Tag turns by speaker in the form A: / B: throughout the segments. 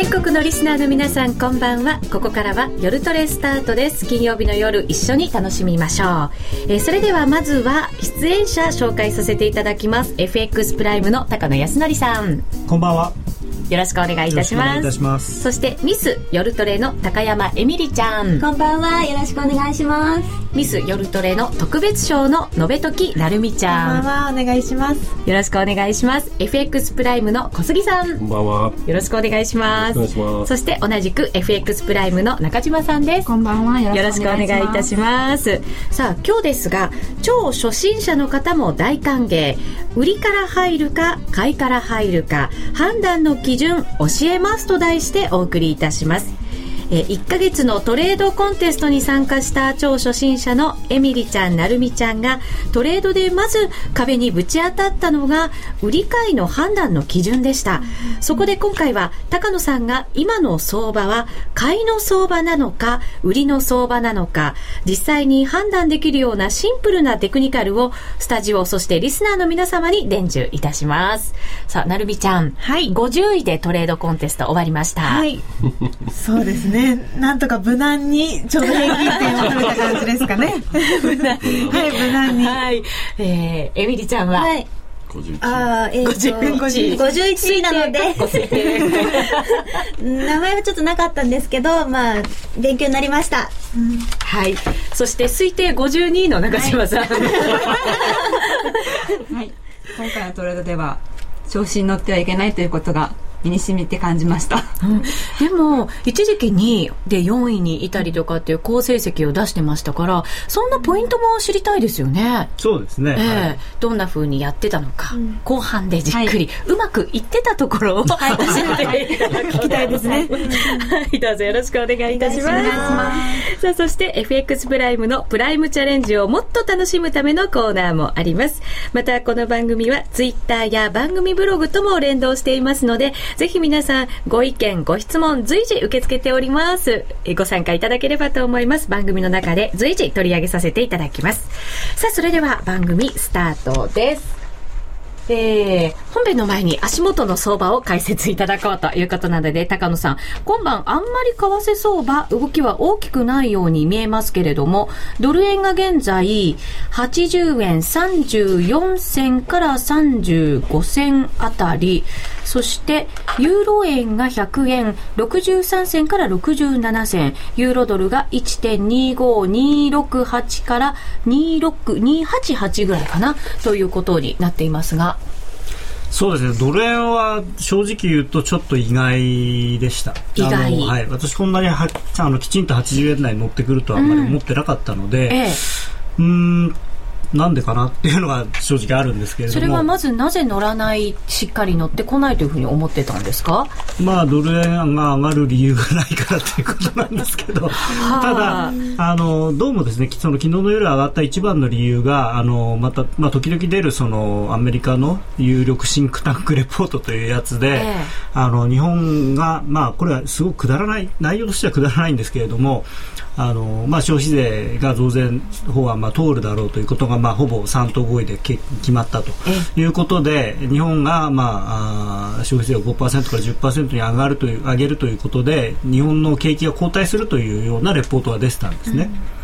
A: 全国のリスナーの皆さんこんばんは。ここからは夜トレスタートです。金曜日の夜一緒に楽しみましょう、えー、それではまずは出演者紹介させていただきます。FX プライムの高野康則さん。
B: こんばんは。
A: よろしくお願いいたします。そしてミス夜トレの高山えみりちゃん。
C: こんばんは。よろしくお願いします。
A: ミス夜トレの特別賞ののべときなるみちゃ
D: ん。こんばんは。お願いします。
A: よろしくお願いします。FX プライムの小杉さん。
E: こんばんは。
A: よろしくお願いします。そして同じく FX プライムの中島さんです。
D: こんばんは。
A: よろしくお願いいたします。さあ今日ですが超初心者の方も大歓迎。売りから入るか買いから入るか判断の基準教えますと題してお送りいたします。え1ヶ月のトレードコンテストに参加した超初心者のエミリちゃん、なるみちゃんがトレードでまず壁にぶち当たったのが売り買いの判断の基準でした。そこで今回は高野さんが今の相場は買いの相場なのか売りの相場なのか実際に判断できるようなシンプルなテクニカルをスタジオそしてリスナーの皆様に伝授いたします。さあ、なるみちゃん。はい。50位でトレードコンテスト終わりました。
D: はい。そうですね。ね、なんとか無難にちょうど平均点を取れた感じですかね。無難に。はい、無難に。
A: はい。えー、エミリちゃんは、はい
C: ああ、えー、と、51位なので、名前はちょっとなかったんですけど、まあ、勉強になりました。
A: うん、はい。そして、推定52位の中島さん。はい。
F: はい、今回のトレードでは、調子に乗ってはいけないということが身に染みて感じました、
A: うん、でも一時期2位で4位にいたりとかっていう好成績を出してましたからそんなポイントも知りたいですよね。
B: そうですね、
A: えー、はい、どんなふうにやってたのか、うん、後半でじっくり、はい、うまくいってたところを、はい、教えていただきたいですね。はい。どうぞよろしくお願いいたします。さあそして FX プライムのプライムチャレンジをもっと楽しむためのコーナーもあります。またこの番組はツイッターや番組ブログとも連動していますのでぜひ皆さん、ご意見、ご質問、随時受け付けております。ご参加いただければと思います。番組の中で随時取り上げさせていただきます。さあ、それでは番組スタートです。えー、本編の前に足元の相場を解説いただこうということなので、高野さん、今晩あんまり為替相場、動きは大きくないように見えますけれども、ドル円が現在、80円34銭から35銭あたり、そして、ユーロ円が100円63銭から67銭、ユーロドルが1.25268から26288ぐらいかな、ということになっていますが、
B: そうですね、ドル円は正直言うとちょっと意外でした。
A: 意外。
B: はい、私こんなにはあのきちんと80円台に乗ってくるとはあんまり思ってなかったので、うん、ええ、うんなんでかなっていうのが正直あるんですけれども。
A: それはまずなぜ乗らないしっかり乗ってこないというふうに思ってたんですか？
B: まあドル円が上がる理由がないからということなんですけど。ただあのどうもですねその昨日の夜上がった一番の理由があのまた、まあ、時々出るそのアメリカの有力シンクタンクレポートというやつで、ええ、あの日本がまあこれはすごくくだらない内容としてはくだらないんですけれどもあの、まあ、消費税が増税法案、まあ、通るだろうということが、まあ、ほぼ3党合意で決まったということで日本が、まあ、消費税を5%から10%に上がるという上げるということで日本の景気が後退するというようなレポートが出てたんですね。うん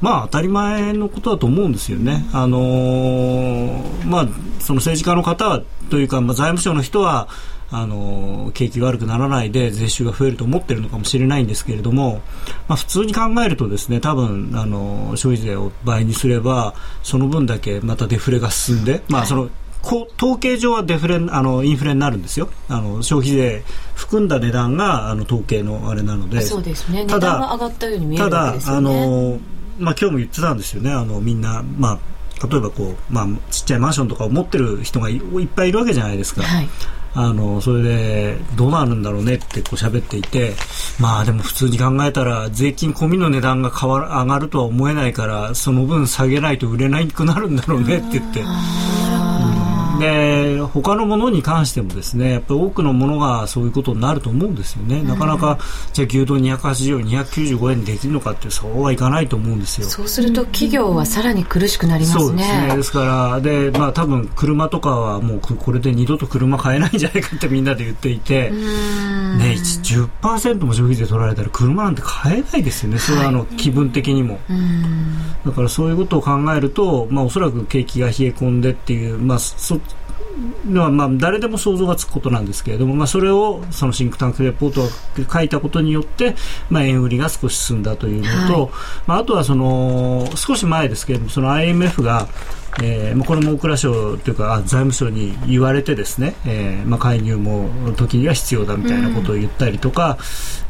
B: まあ当たり前のことだと思うんですよね。あのー、まあその政治家の方はというか、まあ、財務省の人はあの景気が悪くならないで税収が増えると思っているのかもしれないんですけれども、まあ、普通に考えるとですね多分あの消費税を倍にすればその分だけまたデフレが進んで、まあ、その統計上はデフレあのインフレになるんですよ。あの消費税含んだ値段があの統計のあれなので。
A: そうですね。ただ上がったように見えるわけです
B: よね。ただあの、まあ、今日も言ってたんですよね。あのみんな、まあ、例えばこう、まあ、ちっちゃいマンションとかを持ってる人がいっぱいいるわけじゃないですか。はいあのそれでどうなるんだろうねってこう喋っていてまあでも普通に考えたら税金込みの値段が変わ上がるとは思えないからその分下げないと売れなくなるんだろうねって言って。で他のものに関してもですねやっぱり多くのものがそういうことになると思うんですよね、なかなかじゃあ牛丼280円295円でできるのかってそうはいかないと思うんですよ。
A: そうすると企業はさらに苦しくなりますね、
B: そうですね。ですからで、まあ、多分車とかはもうこれで二度と車買えないんじゃないかってみんなで言っていて、ね、10%も消費税取られたら車なんて買えないですよね、それはあの気分的にも。だからそういうことを考えると、まあ、おそらく景気が冷え込んでっていう、まあ、そのはまあ誰でも想像がつくことなんですけれども、まあ、それをそのシンクタンクレポートが書いたことによって、まあ、円売りが少し進んだというのと、はい、まあ、あとはその少し前ですけれどもその IMF がえー、これも大蔵省というか財務省に言われてですね、えーまあ、介入も時には必要だみたいなことを言ったりとか、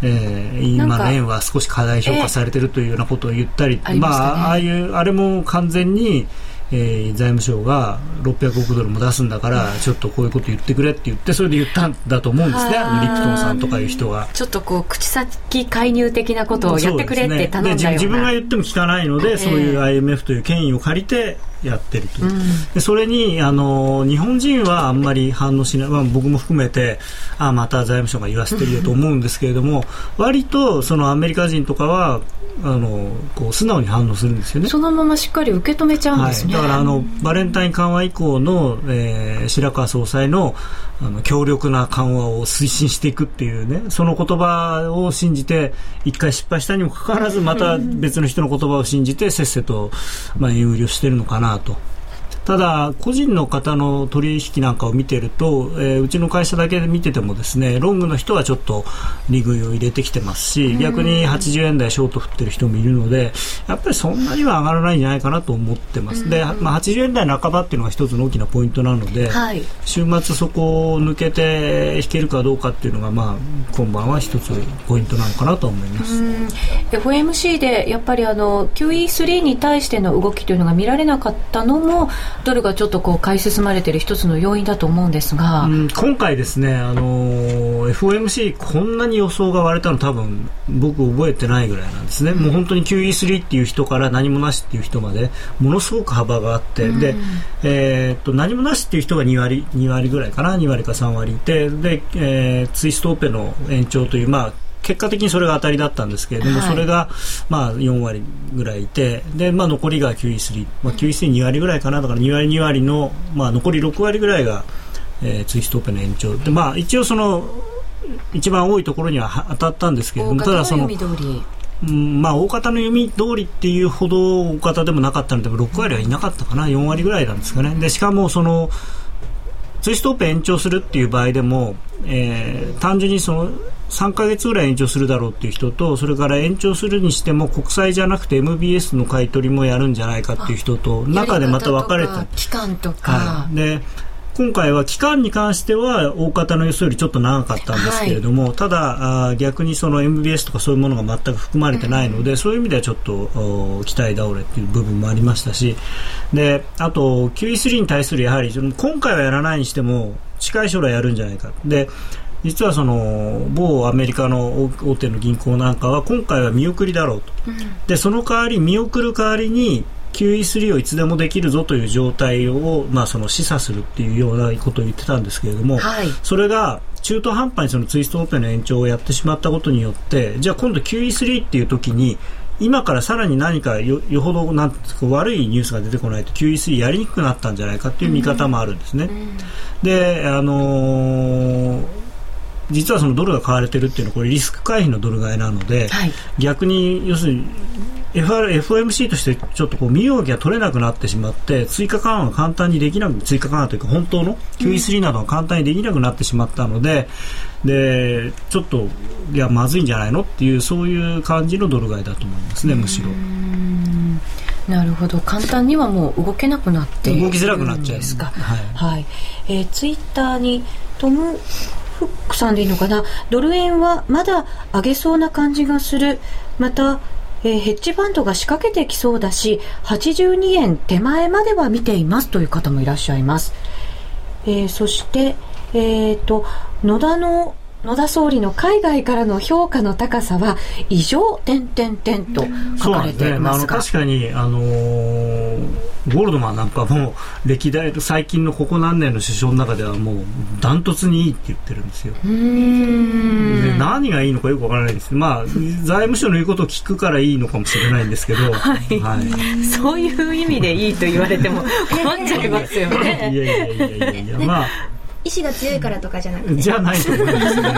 B: うん、えー、今の円は少し過大評価されているというようなことを言ったり、えー、まあ、ああいうあれも完全にえー、財務省が600億ドルも出すんだからちょっとこういうこと言ってくれって言ってそれで言ったんだと思うんですね。リプトンさんとかいう人が
A: ちょっとこう口先介入的なことをやってくれって頼んだような、ね、
B: 自分が言っても聞かないので、えー、そういう IMF という権威を借りてやってるという、うん、でそれにあの日本人はあんまり反応しない、まあ、僕も含めてあまた財務省が言わせてるよと思うんですけれども、割とそのアメリカ人とかはあのこう素直に反応するんですよね。
A: そのまましっかり受け止めちゃうんですね、
B: はい、だからあのバレンタイン緩和以降の、えー、白川総裁のあの強力な緩和を推進していくっていうねその言葉を信じて一回失敗したにもかかわらずまた別の人の言葉を信じてせっせと、まあ、円売りをしてるのかななと。ただ、個人の方の取引なんかを見てると、えー、うちの会社だけで見ててもですねロングの人はちょっと利食いを入れてきてますし逆に80円台ショート振ってる人もいるのでやっぱりそんなには上がらないんじゃないかなと思ってます。で、まあ、80円台半ばっていうのが一つの大きなポイントなので、はい、週末そこを抜けて引けるかどうかっていうのが、まあ、今晩は一つポイントなのかなと思います。
A: FOMC でやっぱりあの QE3 に対しての動きというのが見られなかったのもドルがちょっとこう買い進まれている一つの要因だと思うんですが、う
B: ん、今回ですね、あの FOMC こんなに予想が割れたの多分僕覚えてないぐらいなんですね、うん、もう本当に QE3 っていう人から何もなしっていう人までものすごく幅があって、うん、で、えー、っと何もなしっていう人が2割 ,2 割ぐらいかな。2割か3割いて。で、えー、ツイストオペの延長というまあ結果的にそれが当たりだったんですけれども、はい、それがまあ4割ぐらいいてで、まあ、残りが QE3、まあ、QE32 割ぐらいかな。だから2割2割の、まあ、残り6割ぐらいが、えー、ツイストオペの延長。で、まあ、一応その一番多いところには当たったんですけれどもただその。うんまあ、大方の読み通りっていうほど大方でもなかったので6割はいなかったかな。4割ぐらいなんですかね。でしかもそのツイストオペ延長するっていう場合でも、えー、単純にその3か月ぐらい延長するだろうっていう人とそれから延長するにしても国債じゃなくて MBS の買い取りもやるんじゃないかっていう人と中でまた分かれて
A: 期間とか、
B: はい、で今回は期間に関しては大方の予想よりちょっと長かったんですけれども、はい、ただあ逆にその MBS とかそういうものが全く含まれてないので、うん、そういう意味ではちょっと期待倒れっていう部分もありましたしであと QE3 に対するやはり今回はやらないにしても近い将来やるんじゃないか。で実はその某アメリカの大手の銀行なんかは今回は見送りだろうと、うん、でその代わり見送る代わりに QE3 をいつでもできるぞという状態を、まあ、その示唆するっていうようなことを言ってたんですけれども、はい、それが中途半端にそのツイストオペの延長をやってしまったことによってじゃあ今度 QE3 っていう時に今からさらに何かよよほどなん悪いニュースが出てこないと QE3 やりにくくなったんじゃないかという見方もあるんですね。うんうん、で、あのー実はそのドルが買われてるっていうのはこれリスク回避のドル買いなので、はい、逆に要するに FOMC としてちょっとこう身動きが取れなくなってしまって追加緩和が簡単にできなく追加緩和というか本当の QE3 などが簡単にできなくなってしまったので、うん、でちょっといやまずいんじゃないのっていうそういう感じのドル買いだと思いますねむしろ。
A: なるほど。簡単にはもう動けなくなって
B: 動きづらくなっちゃうんです。か、
A: はい、はい、えー、ツイッターにトムフックさんでいいのかな？ドル円はまだ上げそうな感じがする。またえー、ヘッジファンドが仕掛けてきそうだし82円手前までは見ていますという方もいらっしゃいます、えー、そして、えーと、野田の野田総理の海外からの評価の高さは異常点点点と書かれていますが、
B: ね、確かにあのー、ゴールドマンなんかも歴代最近のここ何年の首相の中ではもうダントツにいいって言ってるんですよ。で何がいいのかよくわからないですまあ財務省の言うことを聞くからいいのかもしれないんですけど、はい、
A: はい、そういう意味でいいと言われても困っちゃいますよね。
B: いやいやいやいやいや。まあ
C: 意志が強いからとかじゃなくて。
B: じゃないと思いますね。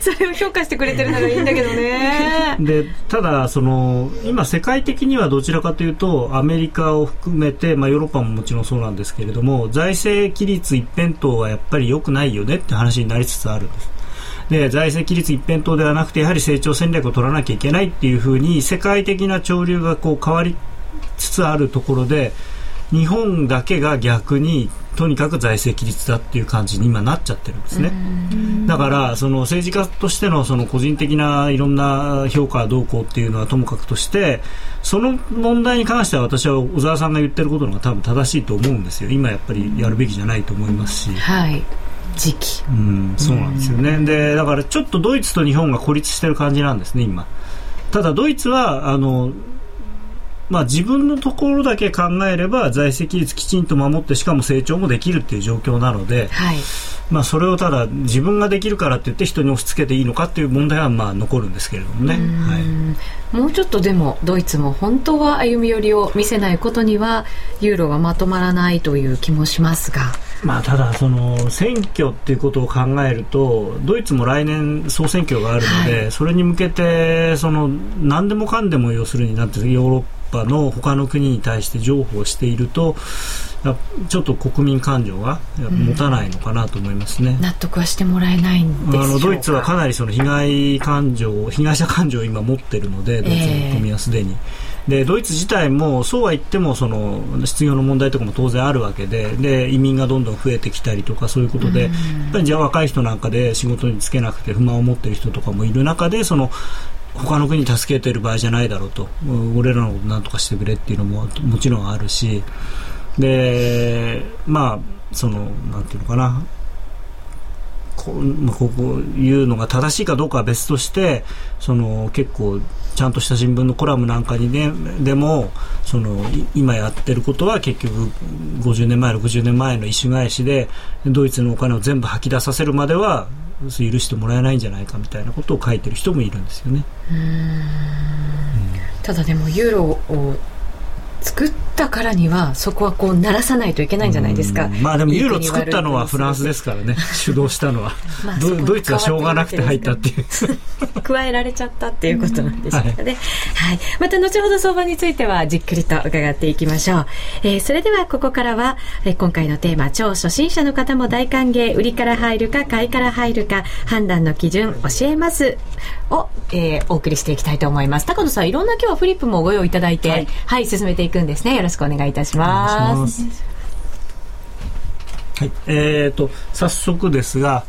A: それを評価してくれてるのがいいんだけどね。
B: でただその今世界的にはどちらかというとアメリカを含めて、まあ、ヨーロッパももちろんそうなんですけれども財政規律一辺倒はやっぱり良くないよねって話になりつつある。んですで財政規律一辺倒ではなくてやはり成長戦略を取らなきゃいけないっていうふうに世界的な潮流がこう変わりつつあるところで日本だけが逆にとにかく財政規律だっていう感じに今なっちゃってるんですね。だからその政治家としてのその個人的ないろんな評価どうこうっていうのはともかくとしてその問題に関しては私は小沢さんが言ってることのが多分正しいと思うんですよ。今やっぱりやるべきじゃないと思いますし。
A: はい時期
B: うん、そうなんですよね、でだからちょっとドイツと日本が孤立してる感じなんですね、今。ただドイツはあのまあ、自分のところだけ考えれば財政規律きちんと守ってしかも成長もできるっていう状況なので、はい、まあ、それをただ自分ができるからって言って人に押し付けていいのかっていう問題はまあ残るんですけれどもね、はい、
A: もうちょっとでもドイツも本当は歩み寄りを見せないことにはユーロはまとまらないという気もしますが。
B: まあ、ただその選挙っていうことを考えるとドイツも来年総選挙があるので、はい、それに向けてその何でもかんでも要するになってヨーロッパの他の国に対して譲歩しているとちょっと国民感情が持たないのかなと思いますね、
A: うん、納得はしてもらえないんですあの
B: ドイツはかなりその被害感情被害者感情を今持っているのでドイツの国民はすでに。でドイツ自体もそうは言ってもその失業の問題とかも当然あるわけでで移民がどんどん増えてきたりとかそういうことで、やっぱりじゃあ若い人なんかで仕事に就けなくて不満を持っている人とかもいる中でその他の国に助けてる場合じゃないだろうと。俺らのことなんとかしてくれっていうのももちろんあるし。でまあそのなんていうのかな。こまあ、ここ言うのが正しいかどうかは別としてその結構ちゃんとした新聞のコラムなんかにねでもその今やってることは結局50年前60年前の意趣返しでドイツのお金を全部吐き出させるまでは許してもらえないんじゃないかみたいなことを書いてる人もいるんですよね。
A: ただでもユーロを作ったからにはそこはこう鳴らさないといけないんじゃないですか。
B: まあでもユーロ作ったのはフランスですからね、主導したのは。まあ、ドイツはしょうがなくて入ったっていう。
A: 加えられちゃったっていうことなんでしょうかね。はい、はい。また後ほど相場についてはじっくりと伺っていきましょう。えー、それではここからは、えー、今回のテーマ、超初心者の方も大歓迎、売りから入るか買いから入るか、判断の基準教えますを、えー、お送りしていきたいと思います。高野さん、いろんな今日はフリップもご用意いただいて、はい、はい、進めていくんですね。よろしくお願いいたします。
B: はい、えーと、早速ですが、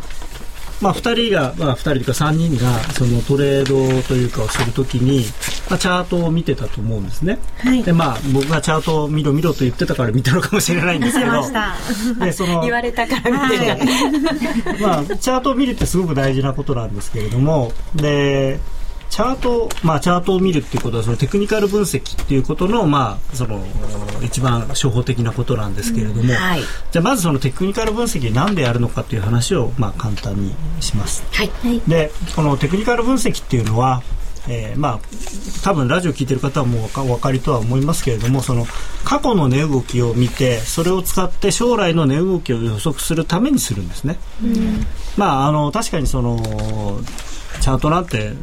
B: まあ、2人が、まあ、2人というか3人がそのトレードというかをするときに、まあ、チャートを見てたと思うんですね、はい、でまあ、僕がチャートを見ろ見ろと言ってたから見たのかもしれないんですけど。
A: でその言われたから見てた、はい、
B: まあ、チャートを見るってすごく大事なことなんですけれども。でチャート、まあ、チャートを見るっていうことはそのテクニカル分析っていうことの,、まあ、その一番初歩的なことなんですけれども、うんはい、じゃあまずそのテクニカル分析何でやるのかという話を、まあ、簡単にします。はい、でこのテクニカル分析っていうのはえー、まあ多分ラジオ聞いてる方はもうお分かりとは思いますけれどもその過去の値動きを見てそれを使って将来の値動きを予測するためにするんですね。うん、まああの確かにそのチャートなんて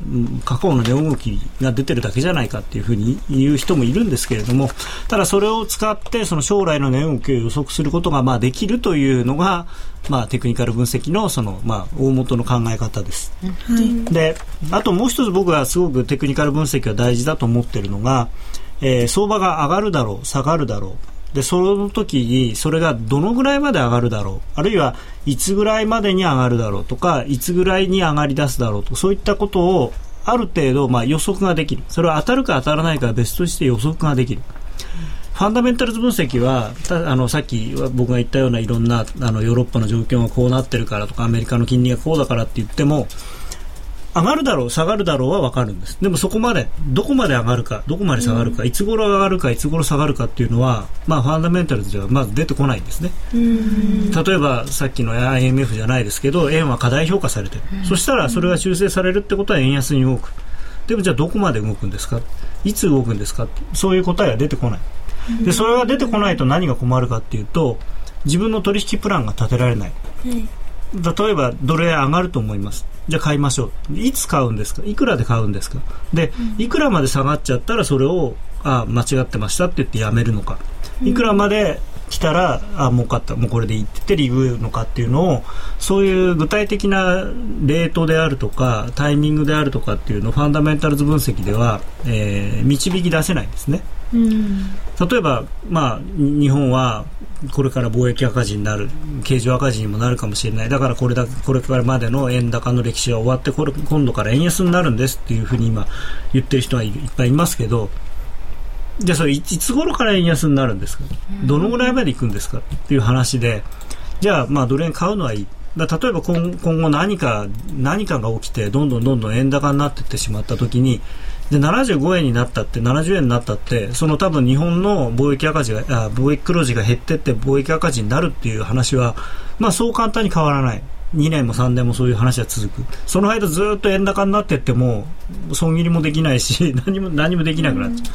B: 過去の値動きが出てるだけじゃないかっていうふうに言う人もいるんですけれどもただそれを使ってその将来の値動きを予測することがまあできるというのがまあ、テクニカル分析のその、まあ、大元の考え方です。はい、であともう一つ僕がすごくテクニカル分析が大事だと思っているのが、えー、相場が上がるだろう下がるだろうでその時にそれがどのぐらいまで上がるだろう？あるいはいつぐらいまでに上がるだろうとかいつぐらいに上がり出すだろうとそういったことをある程度まあ予測ができる。それは当たるか当たらないかは別として予測ができる。ファンダメンタルズ分析はあのさっき僕が言ったようないろんなあのヨーロッパの状況がこうなってるからとかアメリカの金利がこうだからって言っても上がるだろう下がるだろうは分かるんです。でもそこまでどこまで上がるかどこまで下がるか、うん、いつ頃上がるかいつ頃下がるかっていうのは、まあ、ファンダメンタルズではまず出てこないんですね。例えばさっきの IMF じゃないですけど円は過大評価されてる、そしたらそれが修正されるってことは円安に動く。でもじゃあどこまで動くんですか？いつ動くんですか？そういう答えは出てこない。でそれが出てこないと何が困るかっていうと自分の取引プランが立てられない、例えばドル円上がると思いますじゃあ買いましょう。いつ買うんですか？いくらで買うんですか？で、いくらまで下がっちゃったらそれをあ間違ってましたって言ってやめるのか。いくらまで来たらあ儲かった。もうこれでいいって言ってリグのかっていうのをそういう具体的なレートであるとかタイミングであるとかっていうのをファンダメンタルズ分析では、えー、導き出せないんですね。例えば、まあ、日本はこれから貿易赤字になる経常赤字にもなるかもしれない。だからこれだこれからまでの円高の歴史は終わってこれ今度から円安になるんですっていうふうに今言ってる人はいっぱいいますけどじゃあそれいつ頃から円安になるんですか？どのぐらいまでいくんですか？っていう話でじゃあまあドル円買うのはいい。例えば今今後何か何かが起きてどんどんどんどん円高になっていってしまった時にで75円になったって70円になったってその多分日本の貿易赤字があ貿易黒字が減ってって貿易赤字になるっていう話は、まあ、そう簡単に変わらない。2年も3年もそういう話は続く。その間ずっと円高になっていっても損切りもできないし 何も何もできなくなっちゃ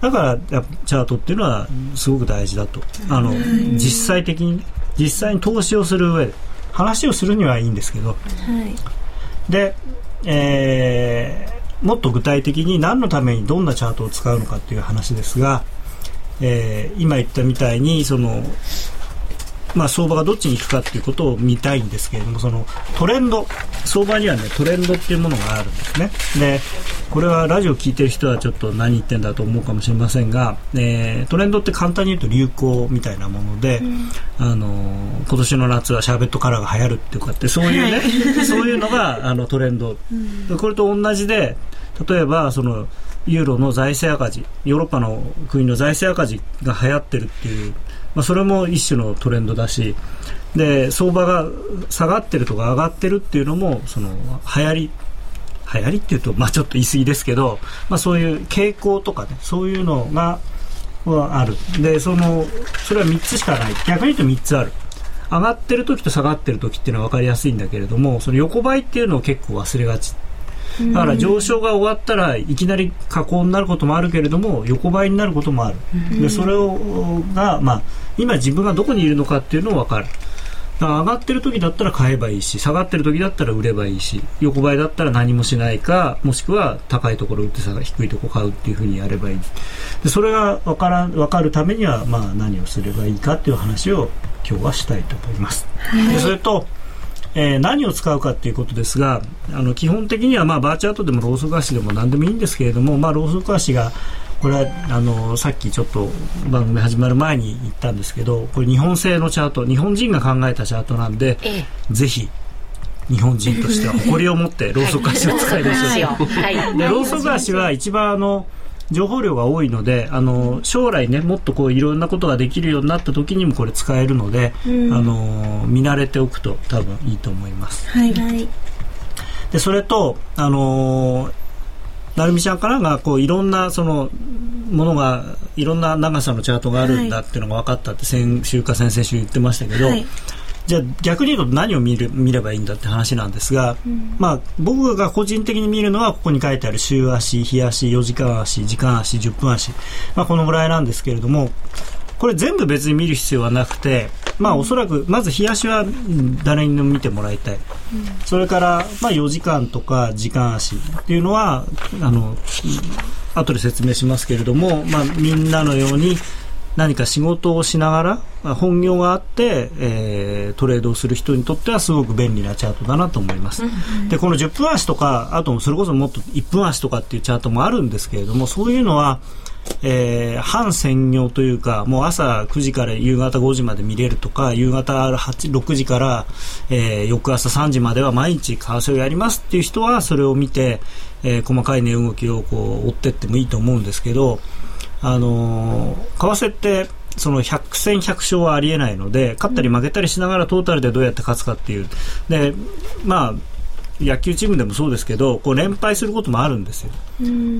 B: う。だからチャートっていうのはすごく大事だと。あの実際的に実際に投資をする上で話をするにはいいんですけど、はい、で、えーもっと具体的に何のためにどんなチャートを使うのかという話ですが、えー、今言ったみたいにその、まあ、相場がどっちに行くかということを見たいんですけれどもそのトレンド。相場には、ね、トレンドっていうものがあるんですね。でこれはラジオを聞いてる人はちょっと何言ってんだと思うかもしれませんが、えー、トレンドって簡単に言うと流行みたいなもので、うん、あの今年の夏はシャーベットカラーが流行るっていうかってそういうね、はい、そういうのがあのトレンド、うん、これと同じで例えばそのユーロの財政赤字ヨーロッパの国の財政赤字が流行ってるっていう、まあ、それも一種のトレンドだしで相場が下がってるとか上がってるっていうのもその流行り流行りっていうと、まあ、ちょっと言い過ぎですけど、まあ、そういう傾向とかねそういうのがはある。でそのそれは3つしかない。逆に言うと3つある。上がってる時と下がってる時っていうのは分かりやすいんだけれどもその横ばいっていうのを結構忘れがち。だから上昇が終わったらいきなり下降になることもあるけれども横ばいになることもある、でそれをが、まあ、今自分がどこにいるのかっていうのを分かる。上がってる時だったら買えばいいし下がってる時だったら売ればいいし横ばいだったら何もしないかもしくは高いところ売って低いところ買うっていうふうにやればいい。でそれが分から分かるためには、まあ、何をすればいいかっていう話を今日はしたいと思います。はい、でそれとえー、何を使うかということですがあの基本的には、まあ、バーチャートでもローソク足でも何でもいいんですけれども、まあ、ローソク足がこれはあのさっきちょっと番組始まる前に言ったんですけどこれ日本製のチャート日本人が考えたチャートなんで、ええ、ぜひ日本人としては誇りを持ってローソク足を使いましょう、はい、でローソク足は一番あの情報量が多いのであの将来ねもっとこういろんなことができるようになった時にもこれ使えるので、うん、あの見慣れておくと多分いいと思います。はい、でそれとあの成美ちゃんからがこういろんなそのものがいろんな長さのチャートがあるんだっていうのが分かったって先週か先々週言ってましたけど、はいじゃあ逆に言うと何を見る見ればいいんだって話なんですが、うん、まあ、僕が個人的に見るのはここに書いてある週足、日足、4時間足、時間足、10分足、まあ、このぐらいなんですけれどもこれ全部別に見る必要はなくて、まあ、おそらくまず日足は誰にでも見てもらいたい、うん、それから、まあ、4時間とか時間足っていうのはあの後で説明しますけれども、まあ、みんなのように何か仕事をしながら本業があって、えー、トレードをする人にとってはすごく便利なチャートだなと思います。でこの10分足とかあとそれこそもっと1分足とかっていうチャートもあるんですけれどもそういうのはえー、半専業というかもう朝9時から夕方5時まで見れるとか夕方8 6時から、えー、翌朝3時までは毎日為替をやりますっていう人はそれを見て、えー、細かい値動きをこう追っていってもいいと思うんですけどあの為替ってその100戦100勝はありえないので勝ったり負けたりしながらトータルでどうやって勝つかっていう。でまあ野球チームでもそうですけどこう連敗することもあるんですよ。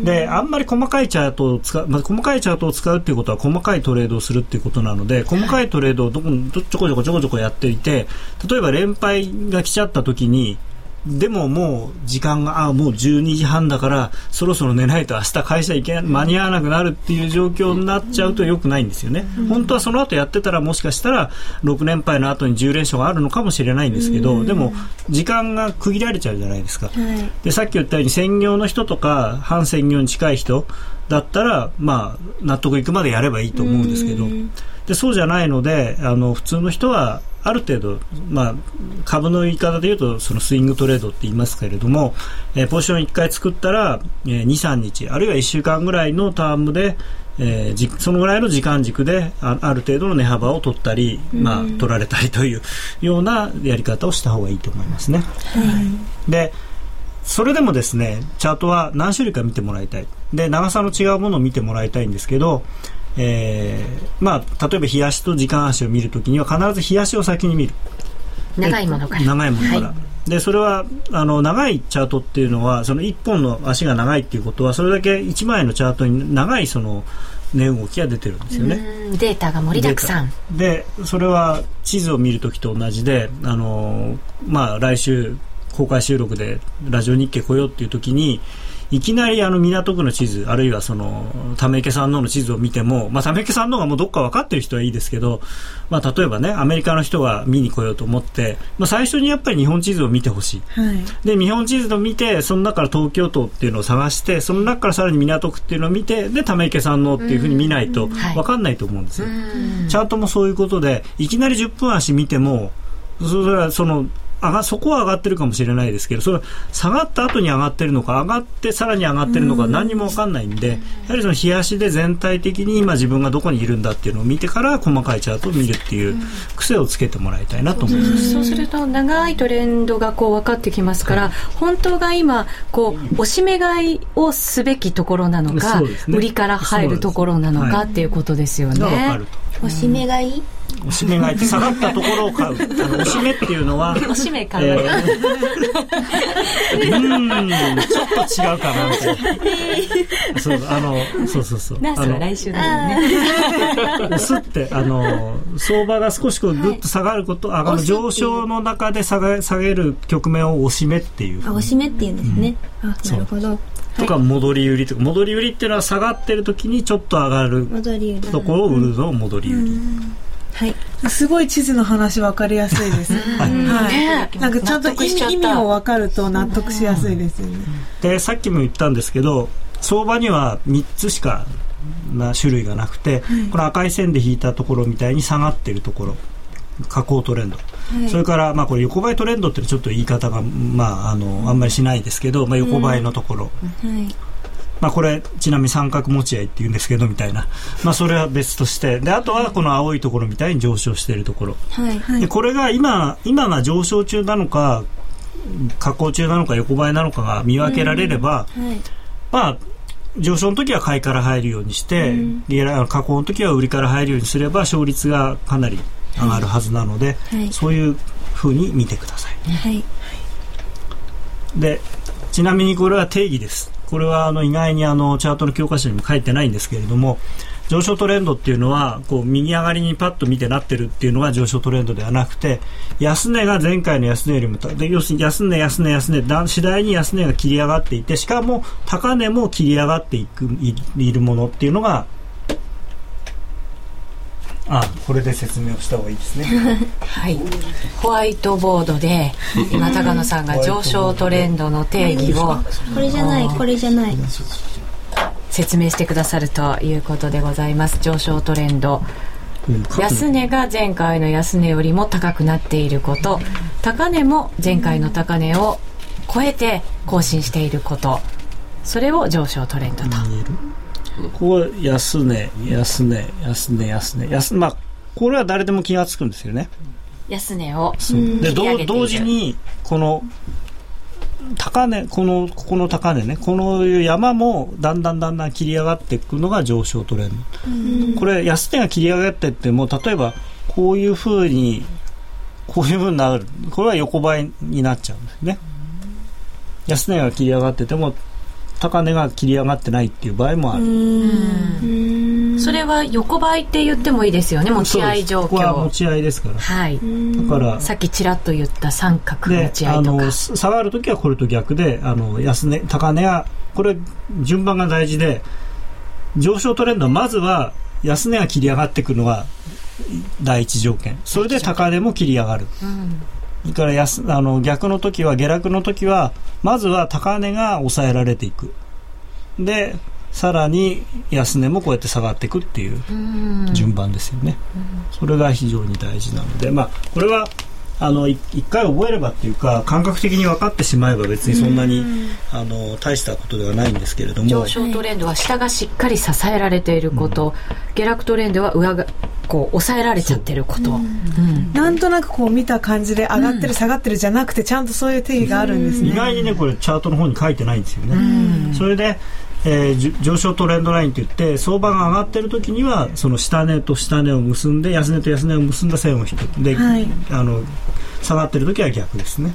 B: であんまり細かいチャートを使う、まあ、細かいチャートを使うっていうことは細かいトレードをするっていうことなので細かいトレードをどこちょこちょこちょこちょこやっていて例えば連敗が来ちゃった時にでももう時間が、あもう12時半だから、そろそろ寝ないと明日会社行け間に合わなくなるっていう状況になっちゃうと良くないんですよね。うん、本当はその後やってたらもしかしたら6連敗の後に10連勝があるのかもしれないんですけど、うん、でも時間が区切られちゃうじゃないですか。はい、で、さっき言ったように専業の人とか反専業に近い人だったら、まあ、納得いくまでやればいいと思うんですけど、でそうじゃないので、あの普通の人はある程度、まあ、株の言い方で言うとそのスイングトレードって言いますけれども、えー、ポジション1回作ったら、えー、2、3日あるいは1週間ぐらいのタームで、えー、そのぐらいの時間軸であある程度の値幅を取ったり、まあ、取られたりというようなやり方をした方がいいと思いますね。はい、でそれでもですねチャートは何種類か見てもらいたい。で長さの違うものを見てもらいたいんですけどえー、まあ、例えば冷やしと時間足を見るときには必ず冷やしを先に見る。
A: 長いものから。
B: 長いものから、はい、でそれはあの長いチャートっていうのはその1本の足が長いっていうことはそれだけ1枚のチャートに長いその値動きが出てるんですよね。
A: データが盛りだくさん。
B: でそれは地図を見るときと同じであの、まあ、来週公開収録でラジオ日経来ようっていうときにいきなりあの港区の地図、あるいはその、ため池さんのの地図を見ても、まあ、ため池さんのがもうどっか分かってる人はいいですけど、まあ、例えばね、アメリカの人が見に来ようと思って、まあ、最初にやっぱり日本地図を見てほしい。はい、で、日本地図を見て、その中から東京都っていうのを探して、その中からさらに港区っていうのを見て、で、ため池さんのっていうふうに見ないと分かんないと思うんですよ。チャートもそういうことで、いきなり10分足見ても、それはその上がそこは上がってるかもしれないですけどそれ下がった後に上がってるのか上がってさらに上がってるのか何にも分かんないんでやはりその冷やしで全体的に今自分がどこにいるんだっていうのを見てから細かいチャートを見るっていう癖をつけてもらいたいなと思います。
A: そうすると長いトレンドがこう分かってきますから、はい、本当が今こう押し目買いをすべきところなのか、ね、売りから入るところなのかっていうことですよね。
C: 押し目買い？
B: おしめがいて下がったところを買う。あのおしめっていうのは。
A: おしめ買う。え
B: ー、うん、ちょっと違うかなみたいな。そう、あの、そうそうそう。
A: ナースは来週だよ
B: ね。すって、あの、相場が少しこうぐっと下がること、はい、あの上昇の中で下げ下げる局面をおしめっていう。
C: あ、おしめっていうんですね。うん、あ、なるほど。
B: とか戻り売りとか戻り売りっていうのは下がってる時にちょっと上がるところを売るのを戻り売り。
D: はい、すごい地図の話分かりやすいです。はい、なんかちゃんと意味意味を分かると納得しやすいですよね。
B: で、さっきも言ったんですけど、相場には3つしかな種類がなくて、はい、この赤い線で引いたところみたいに下がってるところ。下降トレンド、はい、それから、まあ、これ横ばいトレンドってちょっと言い方が、まあ、あのあんまりしないですけど、まあ、横ばいのところ、うん。はいまあ、これちなみに三角持ち合いっていうんですけどみたいな、まあ、それは別として。であとはこの青いところみたいに上昇しているところ、はい、でこれが今今が上昇中なのか下降中なのか横ばいなのかが見分けられれば、はい、まあ上昇の時は買いから入るようにして、うん、下降の時は売りから入るようにすれば勝率がかなり上がるはずなので、はい、そういうふうに見てください。はい、でちなみにこれは定義です。これはあの意外にあのチャートの教科書にも書いてないんですけれども上昇トレンドっていうのはこう右上がりにパッと見てなってるっていうのが上昇トレンドではなくて安値が前回の安値よりもで要するに安値安値安値だ次第に安値が切り上がっていてしかも高値も切り上がっていくいるものっていうのがあこれで説明をした方がいいですね。
A: はい。ホワイトボードで今高野さんが 上昇トレンドの定義を
C: これじゃないこれじゃない。
A: 説明してくださるということでございます。上昇トレンド。安値が前回の安値よりも高くなっていること。高値も前回の高値を超えて更新していること。それを上昇トレンドと
B: ここ安値、安値、安値、安値、安まあ、これは誰でも気が付くんですよね。
A: 安値を
B: で同時にこの高値このここの高値ね。この山もだんだんだんだん切り上がっていくのが上昇トレンド。これ安値が切り上がっていっても例えばこういうふうにこういうふうになる。これは横ばいになっちゃうんですね。安値が切り上がってても高値が切り上がってないっていう場合もある。
A: それは横ばいって言ってもいいですよね持ち合い状況
B: ここは持ち合いですから。
A: はい。
B: だから
A: さっきちらっと言った三角持ち合いとか。
B: 下がるときはこれと逆であの安値高値がこれ順番が大事で上昇トレンドはまずは安値が切り上がってくるのが第一条件。それで高値も切り上がる、うんから安あの逆の時は下落の時はまずは高値が抑えられていく。でさらに安値もこうやって下がっていくっていう順番ですよね、それが非常に大事なので、まあ、これはあの一回覚えればっていうか感覚的に分かってしまえば別にそんなにあの大したことではないんですけれども。
A: 上昇トレンドは下がしっかり支えられていること、うん、下落トレンドは上がこう抑えられちゃってること、うん、
D: なんとなくこう見た感じで上がってる、下がってるじゃなくてちゃんとそういう定義があるんですね、
B: 意外にねこれチャートの方に書いてないんですよね、それでえー、上昇トレンドラインといって相場が上がっている時にはその下値と下値を結んで安値と安値を結んだ線を引く。で、はい、あの下がってる時は逆ですね。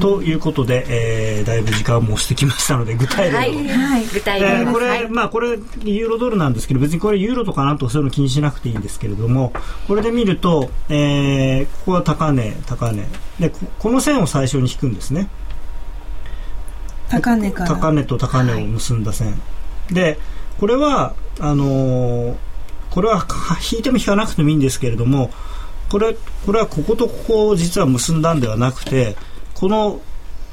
B: ということで、えー、だいぶ時間もしてきましたので具体例を、はい。はい、具体例、えー、これ、はい、まあこれユーロドルなんですけど別にこれユーロとかなんとかそういうの気にしなくていいんですけれどもこれで見ると、えー、ここは高値高値。でこの線を最初に引くんですね。
D: 高値から。
B: 高値と高値を結んだ線、はい、でこれはあのー、これは 引いても引かなくてもいいんですけれどもこれこれはこことここを実は結んだんではなくてこの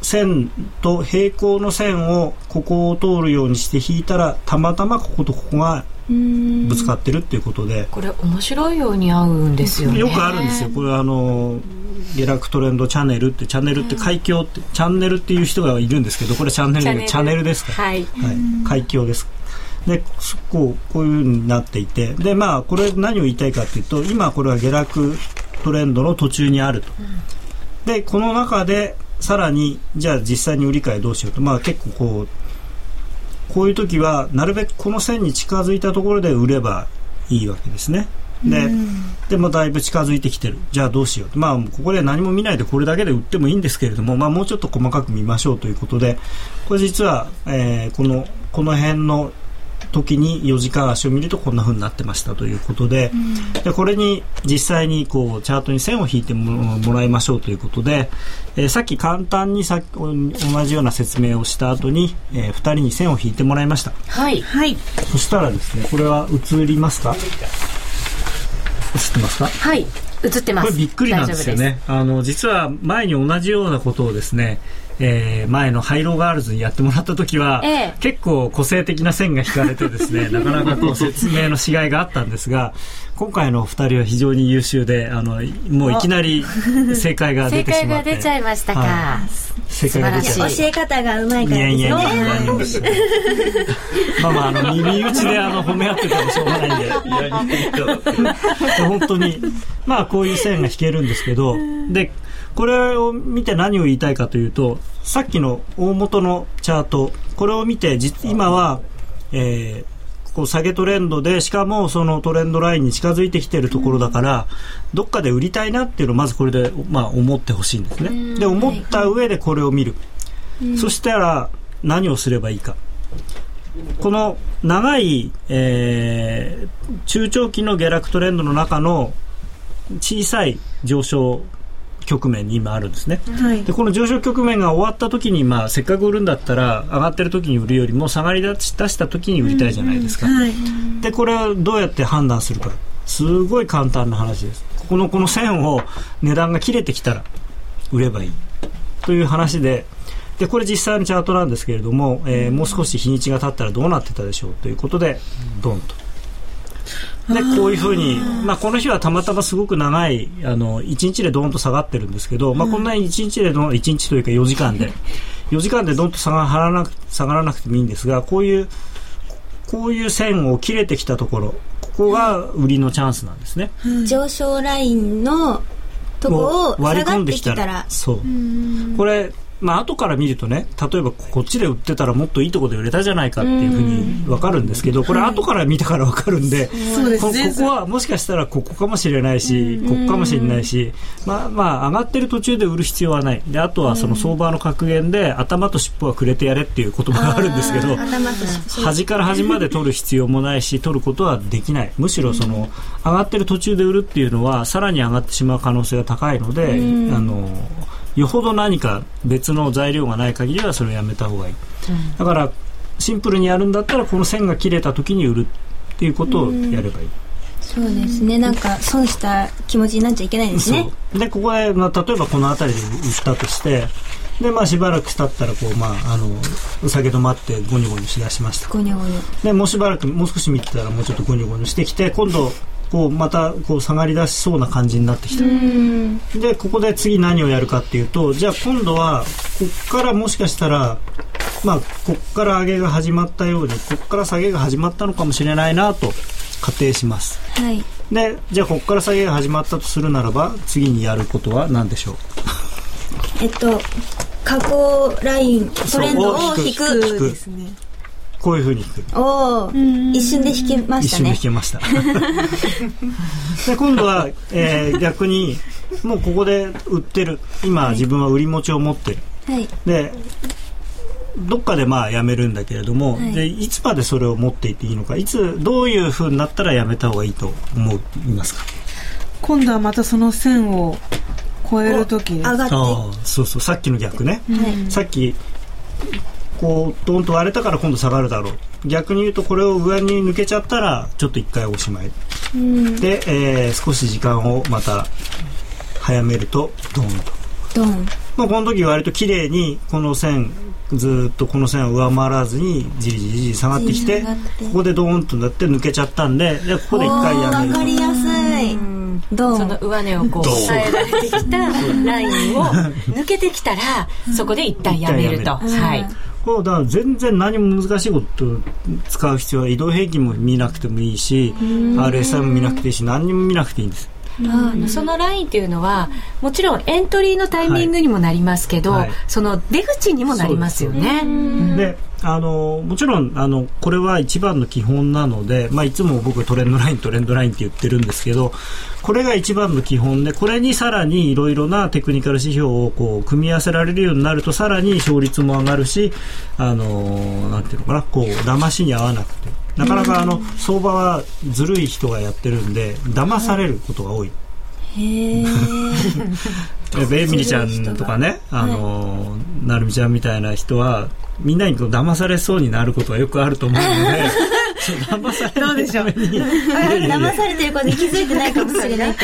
B: 線と平行の線をここを通るようにして引いたらたまたまこことここがぶつかってるっていうことで。
A: これ面白いように合うんですよね。
B: よくあるんですよ。これはあの下落トレンドチャンネルってチャンネルって海峡ってチャンネルっていう人がいるんですけどこれチャンネルチャンネル。ですか？ら、はい、はい、海峡です。でこうこういうふうになっていて。でまあこれ何を言いたいかというと今これは下落トレンドの途中にあると、うん、でこの中でさらにじゃあ実際に売り買いどうしようと。まあ結構こうこういう時はなるべくこの線に近づいたところで売ればいいわけですね。で,、でもだいぶ近づいてきてる。じゃあどうしようまあここで何も見ないでこれだけで売ってもいいんですけれども、まあ、もうちょっと細かく見ましょうということでこれ実は、えー、このこの辺の時に4時間足を見るとこんな風になってましたということでうん、でこれに実際にこうチャートに線を引いてもらいましょうということで、えー、さっき簡単にさ同じような説明をした後に、えー、2人に線を引いてもらいました。
A: はい、はい、
B: そしたらですねこれは映りますか？映ってますか？
A: はい。映ってます。
B: これびっくりなんですよね。あの実は前に同じようなことをですねえー、前のハイローガールズにやってもらった時は、ええ、結構個性的な線が引かれてですね なかなかこう説明のしがいがあったんですが今回の二人は非常に優秀であのもういきなり正解が出てしまって。
A: 正解が出ちゃいましたか、は
C: い、正解が出ちゃい教え方がうまいからですねいやいや。いや
B: まあまああの耳打ちであの褒め合っててもしょうがないんで。本当に。まあこういう線が引けるんですけどでこれを見て何を言いたいかというとさっきの大元のチャートこれを見て今は、えー、こう下げトレンドでしかもそのトレンドラインに近づいてきているところだから、どっかで売りたいなっていうのをまずこれで、まあ、思ってほしいんですね。で思った上でこれを見る、そしたら何をすればいいか。この長い、えー、中長期の下落トレンドの中の小さい上昇局面に今あるんですね、はい、でこの上昇局面が終わった時に、まあ、せっかく売るんだったら上がってる時に売るよりも下がり出した時に売りたいじゃないですか、うん。うんはい、でこれはどうやって判断するか。すごい簡単な話です。ここのこの線を値段が切れてきたら売ればいい。という話で。でこれ実際のチャートなんですけれども、えー、もう少し日にちが経ったらどうなってたでしょうということでドンとでこういうふうに、まあ、この日はたまたますごく長いあの1日でどんと下がってるんですけど、まあ、こんなに1日でどん1日というか4時間で 4時間でどんと下がらなく下がらなくてもいいんですがこういうこういう線を切れてきたところここが売りのチャンスなんですね、
C: 上昇ラインのとこを割り込んできたら
B: そう。これまあ後から見るとね例えばこっちで売ってたらもっといいところで売れたじゃないかっていうふうに分かるんですけどこれ後から見たから分かるんで、
D: そうですね。
B: ここはもしかしたらここかもしれないしここかもしれないしまあまあ上がってる途中で売る必要はない。であとはその相場の格言で頭と尻尾はくれてやれっていう言葉があるんですけど端から端まで取る必要もないし取ることはできない。むしろその上がってる途中で売るっていうのはさらに上がってしまう可能性が高いのであのよほど何か別の材料がない限りはそれをやめた方がいい、だからシンプルにやるんだったらこの線が切れた時に売るっていうことをやればいい、
C: そうですね。なんか損した気持ちになっちゃいけないですね。
B: でここで、まあ、例えばこの辺りで売ったとしてで、まあ、しばらく経ったらこう、まあ、あのお酒止まってゴニョゴニョしだしました。
C: ゴニョゴニョ。
B: でもうしばらくもう少し見てたらもうちょっとゴニョゴニョしてきて今度こうまたこう下がり出しそうな感じになってきた、
C: うん。
B: でここで次何をやるかっていうとじゃあ今度はこっからもしかしたらまあこっから上げが始まったようにこっから下げが始まったのかもしれないなと仮定します。
C: はい。
B: でじゃあここから下げが始まったとするならば次にやることは何でしょう？
C: えっと加工ライントレンドを引く
D: ですね
B: こういうふうに引く
C: おお一瞬で引けま
B: 一瞬で
C: したね
B: 引けました。で今度は、えー逆にもうここで売ってる。今自分は売り持ちを持ってる。
C: はい。
B: でどっかでまあやめるんだけれども、
C: はい。
B: でいつまでそれを持っていていいのか。いつどういうふうになったらやめた方がいいと思いますか？
D: 今度はまたその線を超える時です
C: 上がって。は
B: ああそうそう。さっきの逆ね、
C: い
B: さっきこうドンと割れたから今度下がるだろう。逆に言うとこれを上に抜けちゃったらちょっと一回おしまい。
C: うん。
B: で、えー少し時間をまた早めるとドーンと、
C: ドン。
B: まあ、この時割と綺麗にこの線ずーっとこの線を上回らずにじりじりじり下がってきてここでドーンとなって抜けちゃったんでじゃあここで一回やめる
C: わかりやすい。ドン。
A: その上値をこう
B: どう
A: 抑えられてきたラインを抜けてきたらそこで一旦やめると、はい
B: こうだから全然何も難しいこと使う必要は移動平均も見なくてもいいし RSI も見なくていいし何にも見なくていいんです
A: あのそのラインっていうのはもちろんエントリーのタイミングにもなりますけど、
B: はい。はい
A: その出口にもなりますよね。
B: であのもちろんあのこれは一番の基本なので、まあ、いつも僕トレンドライントレンドラインって言ってるんですけどこれが一番の基本でこれにさらにいろいろなテクニカル指標をこう組み合わせられるようになるとさらに勝率も上がるしあのなんていうのかなこう騙しに合わなくてなかなかあの相場はずるい人がやってるんで騙されることが多い。
C: へ え
B: えベイミリちゃんとかね、あのー、なるみちゃんみたいな人は、みんなに騙されそうになることはよくあると思うので、騙されるために、いやいやいや
C: 騙されてることに気づいてないかもしれない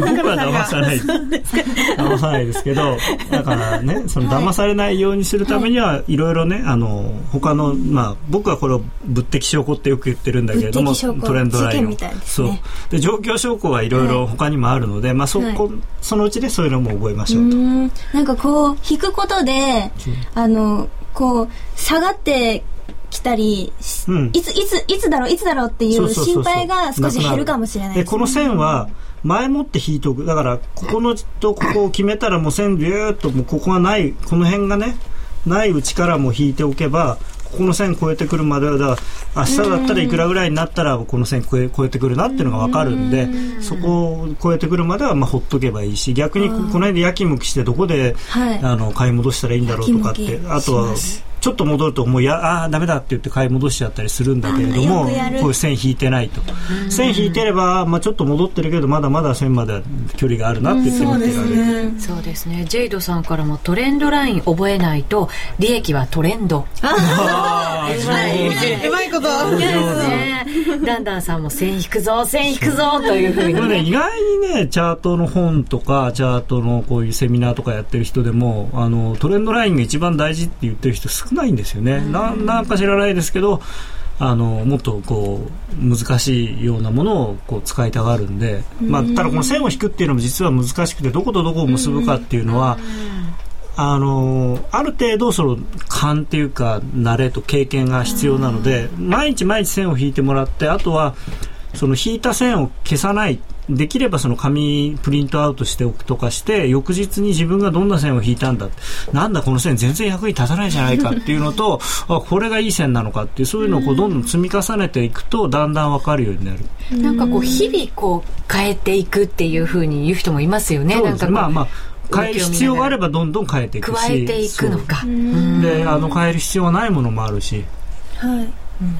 B: 僕は騙さない。騙さないですけど、だからね、その騙されないようにするためには、い。ろいろね、あの、他の、まあ、僕はこれを物的証拠ってよく言ってるんだけれども、トレンドラインを。そう。
C: ね。
B: で、状況証拠はいろい。ろ他にもあるので、まあ、そこ、そのうちでそういうのも覚えましょうと。
C: うん。なんかこう引くことであのこう下がってきたり、し
B: うん。
C: いついついつだろういつだろうっていう心配が少し減るかもしれない
B: でこの線は前もって引いておく。だからここのとここを決めたらもう線ビューっともうここがないこの辺がねないうちからも引いておけばここの線越えてくるまではだ明日だったらいくらぐらいになったらこの線越え越えてくるなっていうのが分かるんでそこを越えてくるまではまあほっとけばいいし逆にここの辺でやきもきしてどこで
C: はい。
B: あの買い戻したらいいんだろうとかってあとはちょっと戻るともう。やあーダメだって言って買い戻しちゃったりするんだけれどもこういう線引いてないと。線引いてれば、まあ、ちょっと戻ってるけどまだまだ線までは距離があるなって言って見てられる、
A: そうですね。ジェイドさんからもトレンドライン覚えないと利益はトレンド。
B: あー
D: うまい。こと。
A: ね。ダンダンさんも線引くぞ、線引くぞというふうに
B: ね。意外にね、チャートの本とか、チャートのこういうセミナーとかやってる人でも、あの、トレンドラインが一番大事って言ってる人少ないんですよね。ななんか知らないですけど、あの、もっとこう、難しいようなものをこう使いたがるんで、まあ、ただこの線を引くっていうのも実は難しくて、どことどこを結ぶかっていうのは、あのある程度その勘っていうか慣れと経験が必要なので毎日毎日線を引いてもらってあとはその引いた線を消さないできればその紙プリントアウトしておくとかして翌日に自分がどんな線を引いたんだなんだこの線全然役に立たないじゃないかっていうのとあこれがいい線なのかっていうそういうのをこうどんどん積み重ねていくとだんだん分かるようになる。
A: なんかこう日々こう変えていくっていうふうに言う人もいますよね。
B: なんかまあまあ変える必要があればどんどん変えていくし
A: 加えていくのか。
B: であの変える必要はないものもあるし。はい、うん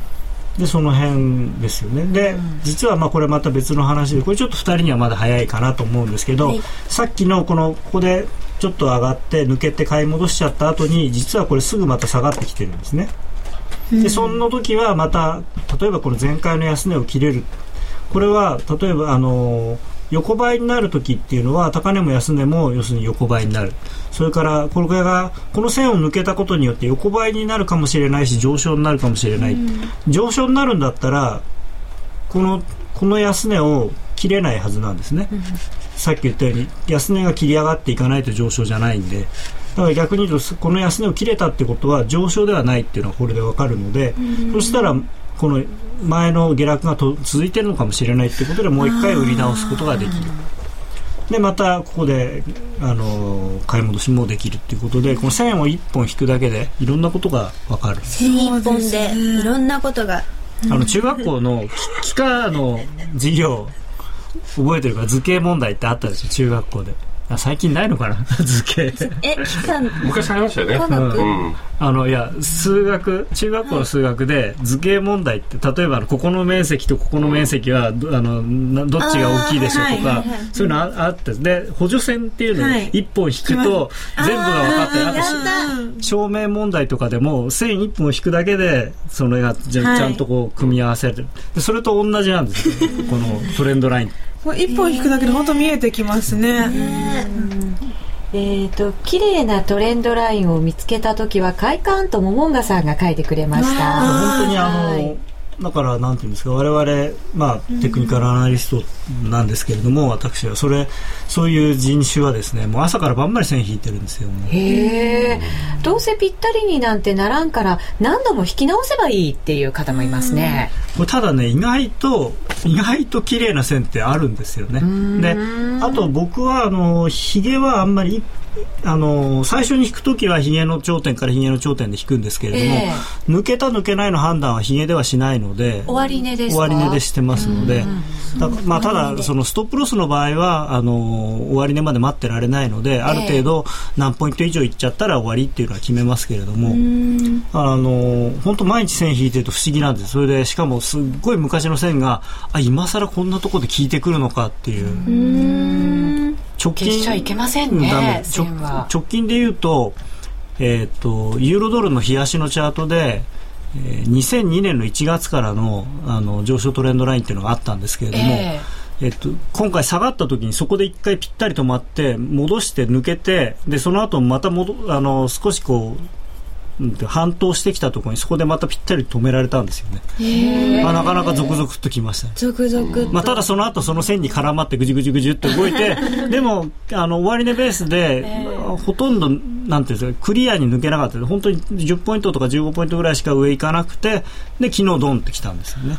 B: でその辺ですよね。で、うん、実はまあこれまた別の話でこれちょっと2人にはまだ早いかなと思うんですけど、はい、さっきのこのここでちょっと上がって抜けて買い戻しちゃった後に実はこれすぐまた下がってきてるんですね、うん、でその時はまた例えばこの前回の安値を切れる。これは例えばあのー横ばいになる時っていうのは高値も安値も要するに横ばいになる。それからこれがこの線を抜けたことによって横ばいになるかもしれないし上昇になるかもしれない、うん、上昇になるんだったらこのこの安値を切れないはずなんですね、うん、さっき言ったように安値が切り上がっていかないと上昇じゃないんで。だから逆に言うとこの安値を切れたってことは上昇ではないっていうのはこれでわかるので、うん、そしたらこの前の下落がと続いているのかもしれないということでもう一回売り直すことができる。でまたここであの買い戻しもできるっていうことでこの線を1本引くだけでいろんなことが分かる。
C: 線1本でいろんなことが。
B: あの中学校の機科の授業覚えてるか？図形問題ってあったでしょ？中学校であ最近ないのかな？図形。
C: え期間
E: 昔ありましたよね、
B: うん、あのいや数学中学校の数学で図形問題って例えばここの面積とここの面積はあのどっちが大きいでしょうとか、そういうのああってで補助線っていうのを1本引くと全部が分かってあと証明問題とかでも線1本引くだけでそれがちゃんとこう組み合わせる。でそれと同じなんですよ。このトレンドライン
D: 一本引くだけで本当見えてきますね。
A: えっ、ー、と綺麗なトレンドラインを見つけた時は快感とモモンガさんが書いてくれました。
B: 本当にあの、だからなんていうんですか我々まあテクニカルアナリストなんですけれども、私は。それそういう人種はですねもう朝から晩まで線引いてるんですよ、ね、
A: へえどうせぴったりになんてならんから何度も引き直せばいいっていう方もいますね。
B: これただね意外と意外と綺麗な線ってあるんですよね。であと僕はあのひげはあんまりあの最初に引く時はひげの頂点からひげの頂点で引くんですけれども、えー、抜けた抜けないの判断はひげではしないので
A: 終値です
B: 終値でしてますのでだまあ、ただそのストップロスの場合はあの終値まで待ってられないので、ある程度何ポイント以上いっちゃったら終わりっていうのは決めますけれどもあの本当毎日線引いてると不思議なんです。それでしかもすっごい昔の線があ今更こんなところで効いてくるのかっていう。
A: う直近しちゃいけませんね
B: 直近で言うと,、えーと、ユーロドルの冷やしのチャートで、えー、2002年の1月からのあの上昇トレンドラインっていうのがあったんですけれども、えー、えっと、今回下がった時にそこで一回ぴったり止まって戻して抜けてでその後また戻あの少しこう半島してきたところにそこでまたぴったり止められたんですよね。まあ、なかなか続々ときました、ね。
C: 続々
B: まあ、ただその後その線に絡まってぐじゅぐじゅぐじゅって動いて、でも、あの、終値ベースで、ほとんど、なんていうんですか、クリアに抜けなかった本当に10ポイントとか15ポイントぐらいしか上行かなくて、で、昨日ドンってきたんですよね。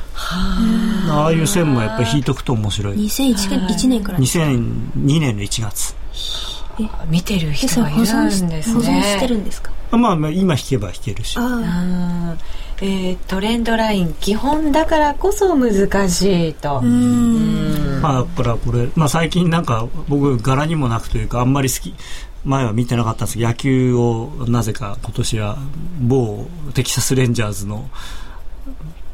B: ああいう線もやっぱり引いとくと面白い。
C: 2001年から ?2002
B: 年の1月。
A: 見てる人がいるんですね。保存
C: してるんですか？
B: まあ、まあ、今弾けば弾けるし。
A: あえー、トレンドライン基本だからこそ難しいと。
B: まあ、だからこれ、まあ、最近なんか僕柄にもなくというかあんまり好き前は見てなかったんですけど野球をなぜか今年は某テキサス・レンジャーズの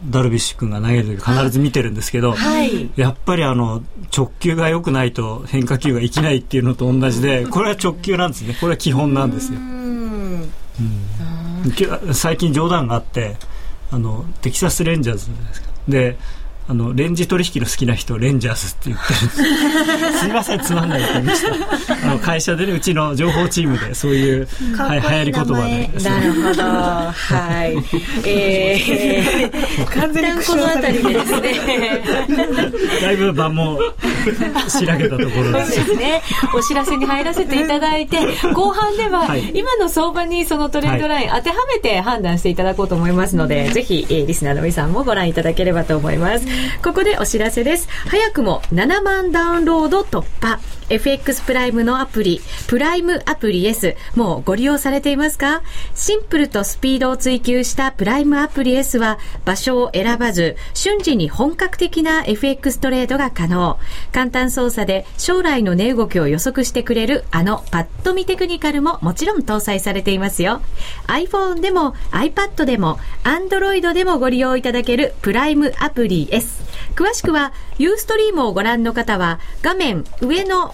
B: ダルビッシュ君が投げる時必ず見てるんですけど、はい、やっぱりあの直球が良くないと変化球が生きないっていうのと同じでこれは直球なんですね。これは基本なんですよ。うん、最近冗談があってあのテキサス・レンジャーズですか。であのレンジ取引の好きな人レンジャーズって言ってるんです。すいませんつまんないこと言いました。あの会社でねうちの情報チームでそういうは流行り言葉
A: で。なるほど。はい。えー、完全にこの辺りでですね。
B: だいぶ場も仕上げたところで。す
A: ですね。お知らせに入らせていただいて、後半では、今の相場にそのトレンドライン当てはめて判断していただこうと思いますので、ぜひ、えー、リスナーの皆さんもご覧いただければと思います。ここでお知らせです。早くも7万ダウンロード突破。FX プライムのアプリ、プライムアプリ S、もうご利用されていますか？シンプルとスピードを追求したプライムアプリ S は場所を選ばず、瞬時に本格的な FX トレードが可能。簡単操作で将来の値動きを予測してくれるあのパッと見テクニカルももちろん搭載されていますよ。iPhone でも iPad でも Android でもご利用いただけるプライムアプリ S。詳しくはユーストリームをご覧の方は画面上の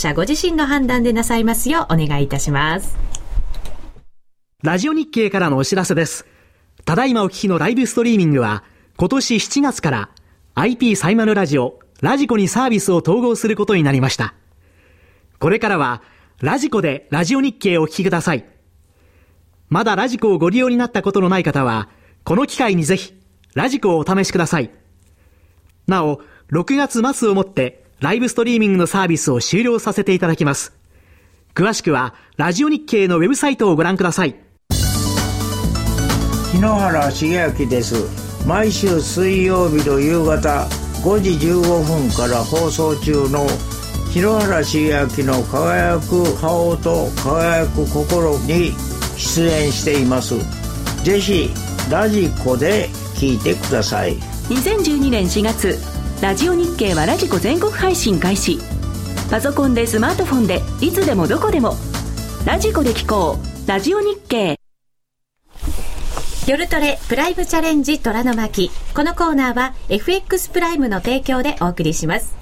A: 者ご自身の判断でなさいますようお願いいたします。
E: ラジオ日経からのお知らせです。ただいまお聞きのライブストリーミングは、今年7月から IP サイマルラジオ、ラジコにサービスを統合することになりました。これからは、ラジコでラジオ日経をお聞きください。まだラジコをご利用になったことのない方は、この機会にぜひ、ラジコをお試しください。なお、6月末をもって、ライブストリーミングのサービスを終了させていただきます。詳しくは、ラジオ日経のウェブサイトをご覧ください。
G: 日野原茂明です。毎週水曜日の夕方5時15分から放送中の日野原茂明の輝く顔と輝く心に出演しています。ぜひ、ラジコで聞いてください。
H: 2012年4月、ラジオ日経はラジコ全国配信開始。パソコンでスマートフォンでいつでもどこでも。ラジコで聞こう。ラジオ日経。
A: 夜トレプライムチャレンジ虎の巻。このコーナーは FX プライムの提供でお送りします。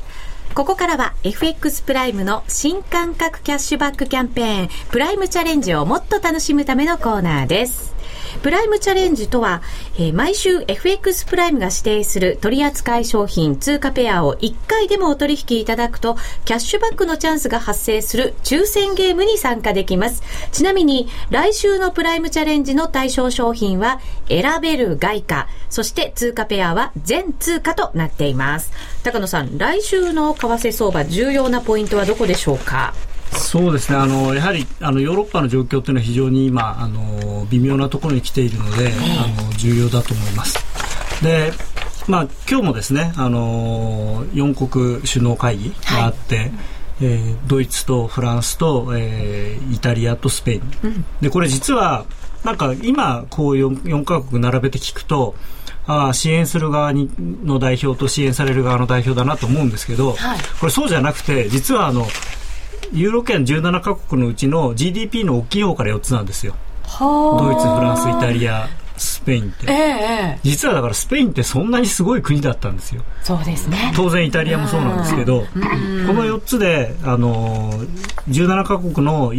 A: ここからは FX プライムの新感覚キャッシュバックキャンペーン。プライムチャレンジをもっと楽しむためのコーナーです。プライムチャレンジとは、えー、毎週 FX プライムが指定する取扱い商品通貨ペアを1回でもお取引いただくと、キャッシュバックのチャンスが発生する抽選ゲームに参加できます。ちなみに、来週のプライムチャレンジの対象商品は、選べる外貨、そして通貨ペアは全通貨となっています。高野さん、来週の為替相場、重要なポイントはどこでしょうか？
B: そうですね。あのやはりあのヨーロッパの状況というのは非常に今あの微妙なところに来ているので、あの重要だと思います。でまあ、今日もですねあの4国首脳会議があって、はい、えー、ドイツとフランスと、えー、イタリアとスペイン、うん、でこれ実はなんか今こう 4, 4カ国並べて聞くとあ支援する側にの代表と支援される側の代表だなと思うんですけど、はい、これそうじゃなくて実はあのユーロ圏17カ国のうちの GDP の大きい方から4つなんですよ。ドイツ、フランス、イタリア、スペインって、えー、実はだからスペインってそんなにすごい国だったんですよ。
A: そうですね。
B: 当然イタリアもそうなんですけど、この4つで、あの、17カ国の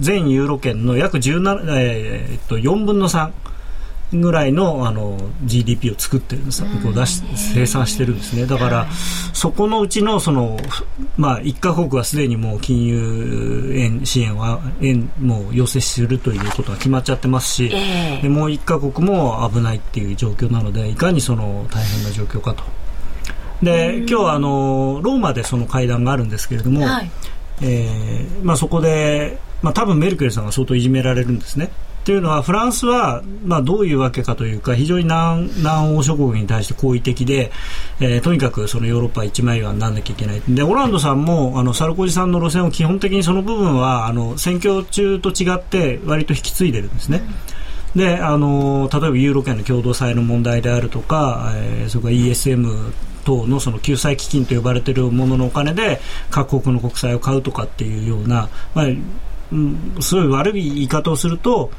B: 全ユーロ圏の約17、えー、っと4分の3。ぐらいのあの GDP を作ってるんですこう出し生産してるんですね。だからそこのうちのその、まあ、1か国はすでにもう金融円支援は円もう要請するということが決まっちゃってますし、えー、でもう1か国も危ないっていう状況なのでいかにその大変な状況かと。で今日あのローマでその会談があるんですけれども、はい、えー、まあ、そこで、まあ、多分メルケルさんが相当いじめられるんですね。というのはフランスは、まあ、どういうわけかというか非常に南南欧諸国に対して好意的で、えー、とにかくそのヨーロッパ一枚岩にならなきゃいけないでオランドさんもあのサルコジさんの路線を基本的にその部分はあの選挙中と違って割と引き継いでるんですね。であの例えばユーロ圏の共同債の問題であるとか、えー、それから ESM 等のその救済基金と呼ばれているもののお金で各国の国債を買うとかっていうような、まあ、うん、すごい悪い言い方をすると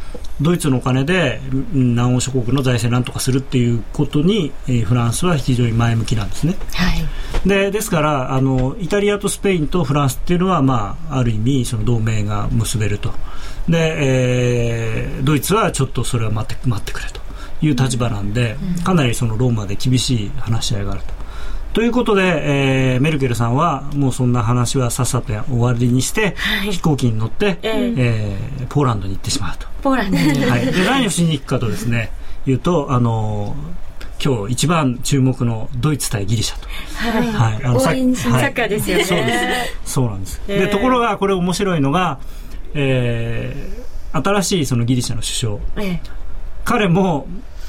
B: ドイツのお金で南欧諸国の財政なんとかするっていうことに、えー、フランスは非常に前向きなんですね。はい、でですからあのイタリアとスペインとフランスっていうのは、まあ、ある意味その同盟が結べると。で、えー、ドイツはちょっとそれは待って待ってくれという立場なんで、うん、かなりそのローマで厳しい話し合いがあると。ということで、えー、メルケルさんはもうそんな話はさっさと終わりにして、はい、飛行機に乗って、えー、えー、ポーランドに行ってしまうと。
A: ポーランドに、
B: はい、で何をしに行くかとですね言うとあの今日一番注目のドイツ対ギリシャと。
A: はい。はい、あのサッカーですよね。
B: そうです。そうなんです。で、ところがこれ面白いのが、えー、新しいそのギリシャの首相。えー、彼も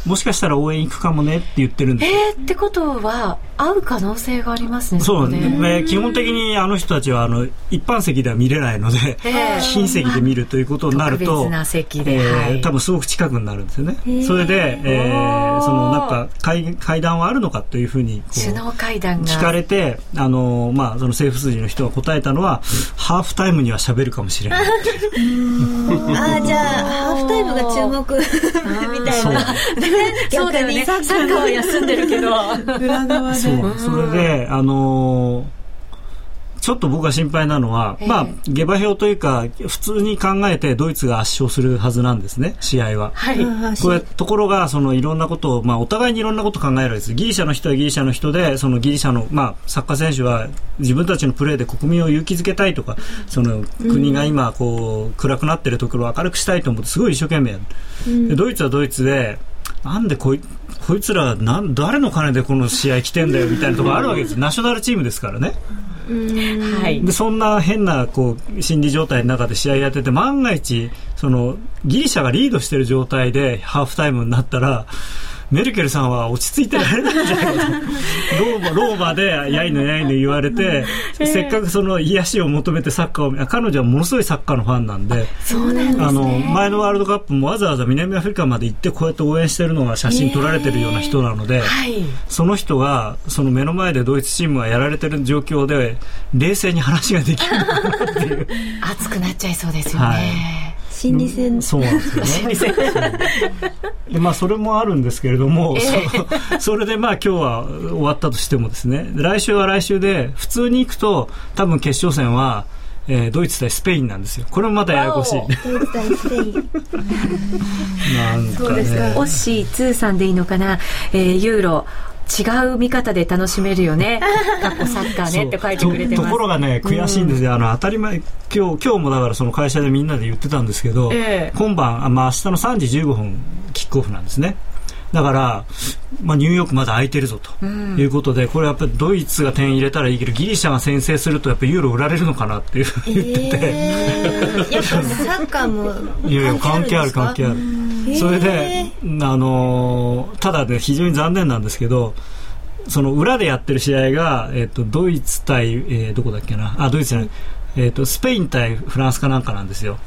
B: もしかしたら応援行くかもねって言ってるんです
A: えー、ってことは会う可能性がありますね
B: そうね。基本的にあの人たちはあの一般席では見れないので金席で見るということになると
A: な席で、え
B: ー、はい、多分すごく近くになるんですよね。それで、えー、そのなんか会会談はあるのかというふうに
A: 首脳会談
B: 聞かれてあの、まあ、その政府筋の人が答えたのはハーフタイムには喋るかもしれない。
C: あじゃあハーフタイムが注目 みたいな
A: そうだよねサッカーは休んでるけど裏
D: 側で
B: そうそれであのーちょっと僕が心配なのは、えー、まあ、下馬評というか、普通に考えてドイツが圧勝するはずなんですね、試合は。はい。これ、ところが、そのいろんなことを、まあ、お互いにいろんなことを考えられるんです。ギリシャの人はギリシャの人で、そのギリシャの、まあ、サッカー選手は自分たちのプレーで国民を勇気づけたいとか、その国が今、こう、暗くなってるところを明るくしたいと思って、すごい一生懸命やる。うん、でドイツはドイツで、なんでこいこいつらなん誰の金でこの試合来てんだよみたいなところあるわけです。ナショナルチームですからね。はい、でそんな変なこう心理状態の中で試合やってて万が一そのギリシャがリードしている状態でハーフタイムになったらメルケルさんは落ち着いてられないんじゃないかと。ローマローマでやいのやいの言われて、えー、せっかくその癒しを求めてサッカーを彼女はものすごいサッカーのファンなんで
A: そうなんね、あの
B: 前のワールドカップもわざわざ南アフリカまで行ってこうやって応援してるのが写真撮られてるような人なので、えーはい、その人がその目の前でドイツチームがやられてる状況で冷静に話ができるのかなっていう。
A: 熱くなっちゃいそうですよね。はい
C: 心理戦、
B: そうなんですよね。心理戦でまあそれもあるんですけれども、えー、それでまあ今日は終わったとしてもですね、来週は来週で普通に行くと多分決勝戦は。えー、ドイツ対スペインなんですよ。これもまたややこしい。ドイツ対スペイン。なんかね。そうですか。
A: オッシー2さんでいいのかな。えー、ユーロ。違う見方で楽しめるよね。過去サッカーねって書いてくれて
B: ところがね、悔しいんですよ。うん、あの、当たり前、今日、今日もだからその会社でみんなで言ってたんですけど、えー、今晩、まあ明日の3時15分キックオフなんですね。だから、まあ、ニューヨークまだ空いてるぞということで、うん、これやっぱりドイツが点入れたらいいけどギリシャが先制するとやっぱりユーロ売られるのかなっていう。言ってて、
C: えー、やっぱサッカーもいやいや
B: 関係ある関係ある。それで、あのー、ただで、ね、非常に残念なんですけどその裏でやってる試合が、えーと、ドイツ対、えー、どこだっけな？あドイツじゃない、えーと、スペイン対フランスかなんかなんですよ。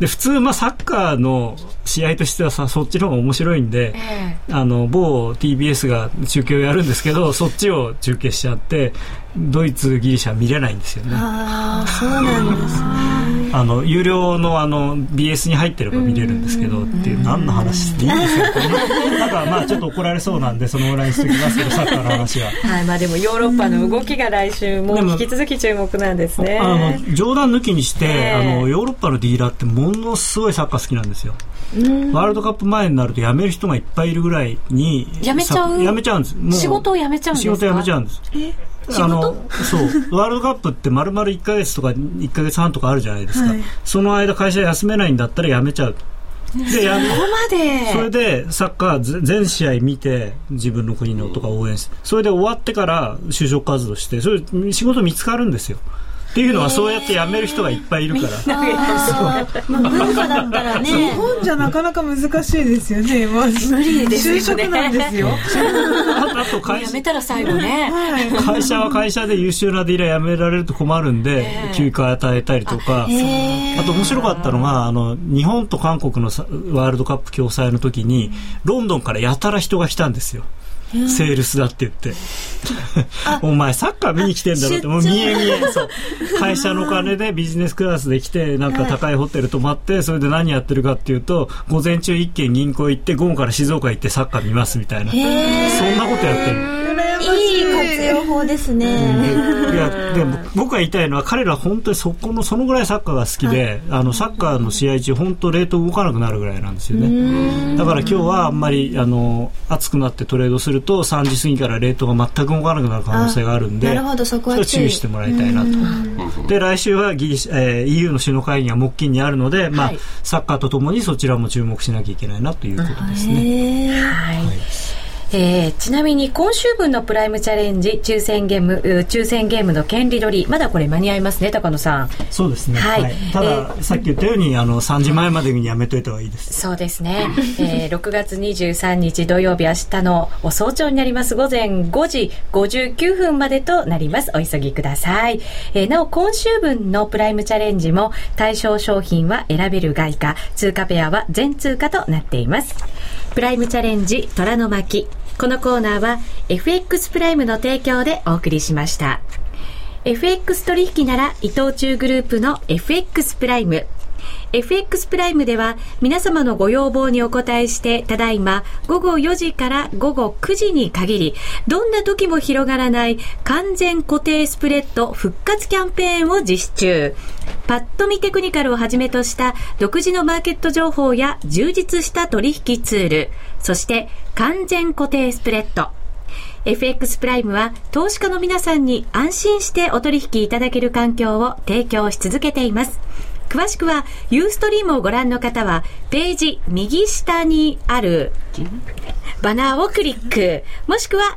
B: で普通、まあ、サッカーの試合としてはさそっちの方が面白いんで、えー、あの某 TBS が中継をやるんですけどそっちを中継しちゃってドイツ、ギリシャ見れないんですよね。
C: あそうなんですね。
B: あの有料のあの BS に入ってれば見れるんですけどっていう何の話でいいんですか？なんかまあちょっと怒られそうなんでそのぐらいにしておきますけどサッカーの話は。
A: はいまあでもヨーロッパの動きが来週も引き続き注目なんですね。
B: あの冗談抜きにして、えー、あのヨーロッパのディーラーってものすごいサッカー好きなんですよ。ワールドカップ前になると辞める人がいっぱいいるぐらいに
A: 辞めちゃう？
B: 辞めちゃうんです
A: 仕事を辞めちゃうんです仕
B: 事辞めちゃうんですあのそう。ワールドカップって丸々1か月とか1か月半とかあるじゃないですか、はい、その間会社休めないんだったら辞めちゃう。
A: でやそで？
B: それでサッカー全試合見て自分の国のとか応援してそれで終わってから就職活動してそれ仕事見つかるんですよっていうのはそうやって辞める人がいっぱいいるから。
C: まあ、文化だったらね。
D: 日本じゃなかなか難しいですよね。まあ、
A: 無理ですよね。
D: 就職なんですよ。
A: あと会社。辞めたら最後ね。
B: 会社は会社で優秀なディーラー辞められると困るんで、休暇与えたりとか。あと面白かったのが、あの、日本と韓国のワールドカップ共催の時に、ロンドンからやたら人が来たんですよ。セールスだって言って。お前サッカー見に来てんだろって、もう見え見え、そう。会社の金でビジネスクラスで来て、なんか高いホテル泊まって、それで何やってるかっていうと、午前中一軒銀行行って、午後から静岡行ってサッカー見ますみたいな。そんなことやってる。
C: いい活用法ですね。
B: いや、でも僕が言いたいのは彼ら本当にそこの、そのぐらいサッカーが好きで、あの、サッカーの試合中本当レート動かなくなるぐらいなんですよね。だから今日はあんまり、あの、暑くなってトレードすると3時過ぎからレートが全く動かなくなる可能性があるんで、
C: なるほど、そこは
B: 注意してもらいたいなと。で、来週はギリシ、えー、EU の首脳会議が木金にあるので、まあ、サッカーとともにそちらも注目しなきゃいけないなということですね。はい
A: えー、ちなみに今週分のプライムチャレンジ抽選ゲーム抽選ゲームの権利取りまだこれ間に合いますね高野さん。
B: そうですね、はい、はい、ただ、えー、さっき言ったようにあの3時前までにやめといた方がいいです。
A: そうですね、えー、6月23日土曜日明日のお早朝になります。午前5時59分までとなります。お急ぎください、えー、なお今週分のプライムチャレンジも対象商品は選べる外貨通貨ペアは全通貨となっています。プライムチャレンジ虎の巻このコーナーは FX プライムの提供でお送りしました。FX 取引なら伊藤忠グループの FX プライム。FX プライムでは皆様のご要望にお答えしてただいま午後4時から午後9時に限りどんな時も広がらない完全固定スプレッド復活キャンペーンを実施中パッと見テクニカルをはじめとした独自のマーケット情報や充実した取引ツールそして完全固定スプレッド。FX プライムは投資家の皆さんに安心してお取引いただける環境を提供し続けています。詳しくは、ユーストリームをご覧の方は、ページ右下にあるバナーをクリック、もしくは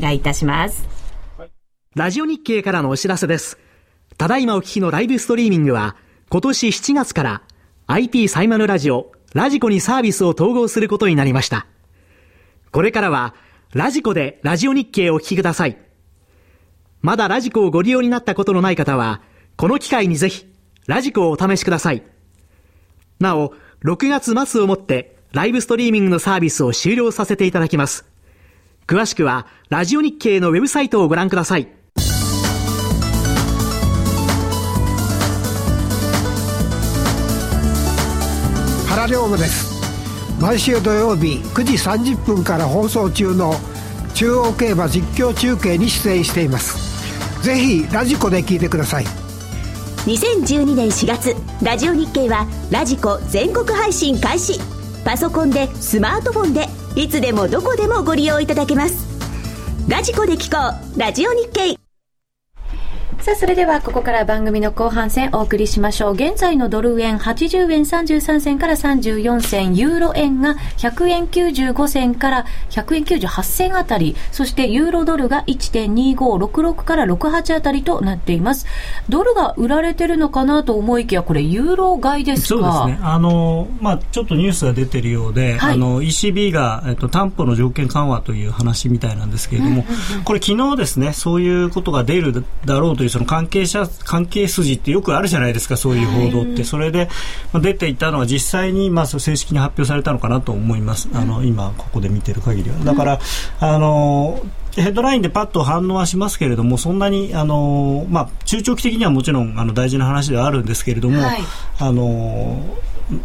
A: 願いいたします。
E: ラジオ日経からのお知らせです。ただいまお聞きのライブストリーミングは、今年7月から IP サイマルラジオ、ラジコにサービスを統合することになりました。これからは、ラジコでラジオ日経をお聞きください。まだラジコをご利用になったことのない方は、この機会にぜひ、ラジコをお試しください。なお、6月末をもって、ライブストリーミングのサービスを終了させていただきます。詳しくは、ラジオ日経のウェブサイトをご覧ください。
I: 原良部です。毎週土曜日9時30分から放送中の中央競馬実況中継に出演しています。ぜひラジコで聞いてください。
J: 2012年4月、ラジオ日経はラジコ全国配信開始。パソコンでスマートフォンでいつでもどこでもご利用いただけます。ラジコで聞こうラジオ日経。
A: さあ、それではここから番組の後半戦お送りしましょう。現在のドル円80円33銭から34銭、ユーロ円が100円95銭から100円98銭あたり、そしてユーロドルが1.2566から68あたりとなっています。ドルが売られてるのかなと思いきや、これユーロ買いですか？
B: そうですね。あの、まあちょっとニュースが出てるようで、はい、あの、ECB が、えっと、担保の条件緩和という話みたいなんですけれども、これ昨日ですね、そういうことが出るだろうというその関係者、関係筋ってよくあるじゃないですか、そういう報道って。それで、まあ、出ていたのは実際に、まあ、正式に発表されたのかなと思います。あの、今、ここで見てる限りは。だから、あの、ヘッドラインでパッと反応はしますけれども、そんなに、あのまあ、中長期的にはもちろんあの大事な話ではあるんですけれども、はい、あの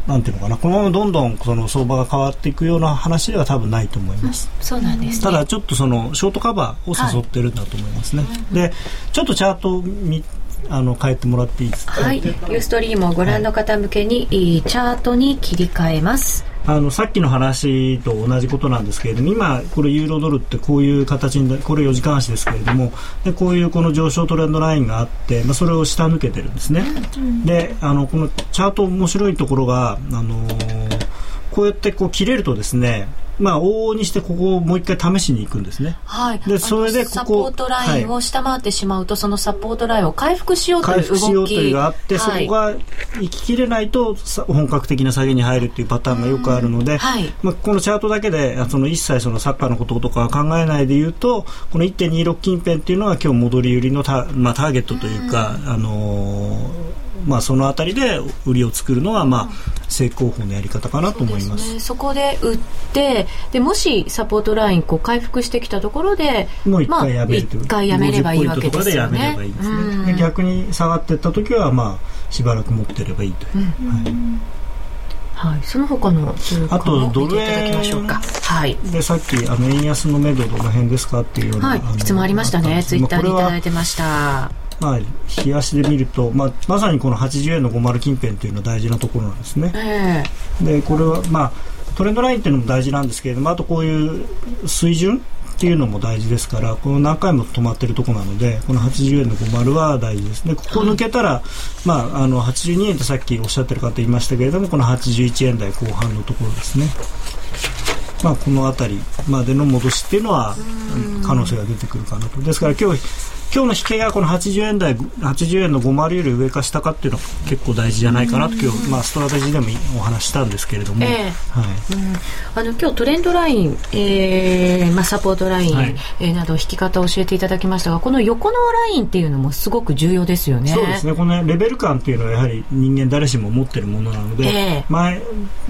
B: なんていうのかな、このままどんどんその相場が変わっていくような話では多分ないと思います。
A: うん、そうなんです、
B: ね、ただちょっとそのショートカバーを誘ってるんだと思いますね。はい、で、ちょっとチャート見あの変えてもらっていいですか？
A: はい、ユーストリームをご覧の方向けに、はい、チャートに切り替えます。
B: あのさっきの話と同じことなんですけれども今、これユーロドルってこういう形にこれ4時間足ですけれどもでこういうこの上昇トレンドラインがあって、まあ、それを下抜けてるんですね。であのこのチャート面白いところが、あのー、こうやってこう切れるとですねまあ、往々にしてここをもう一回試しに行くんですね。
A: はい。
B: で、それでここ。
A: サポートラインを下回ってしまうと、はい、そのサポートラインを回復しようという動き。回復しようという
B: のがあって、はい、そこが行ききれないと本格的な下げに入るっていうパターンがよくあるので、はい、まあ、このチャートだけでその一切そのサッカーのこととか考えないで言うとこの1.26近辺っていうのは今日戻り売りのタ,、まあ、ターゲットというか、あのーまあ、そのあたりで売りを作るのは、まあ、正攻法のやり方かなと思います。そ、
A: ね、そこで売ってでもしサポートラインこう回復してきたところで
B: もう一回やめる
A: と、まあ、回やめればいいわけですよね。
B: で逆に下がっていった時は、まあ、しばらく持ってればいいという。うんはい
A: はい、その他の
B: あとドル円。はい、でさっきあの円安の目処どの辺ですかっていうような、はい、
A: 質問ありましたね。ツイッターにいただいてました
B: まあ、冷やしで見ると、まあ、まさにこの80円の50近辺というのは大事なところなんですね。えー、でこれは、まあ、トレンドラインっていうのも大事なんですけれどもあとこういう水準っていうのも大事ですからこの何回も止まってるところなのでこの80円の50は大事ですねここ抜けたら、まあ、あの82円ってさっきおっしゃってる方言いましたけれどもこの81円台後半のところですね。まあ、この辺りまでの戻しっていうのは可能性が出てくるかなと。ですから今日今日の引けがこの80円台80円の50より上か下かっていうのは結構大事じゃないかなと今日、まあ、ストラテジーでもお話したんですけれども、えー、はい。
A: あの今日トレンドライン、えーまあ、サポートライン、はい、えー、など引き方を教えていただきましたがこの横のラインっていうのもすごく重要ですよね。
B: そうですね。このレベル感っていうのはやはり人間誰しも持ってるものなので、えー、前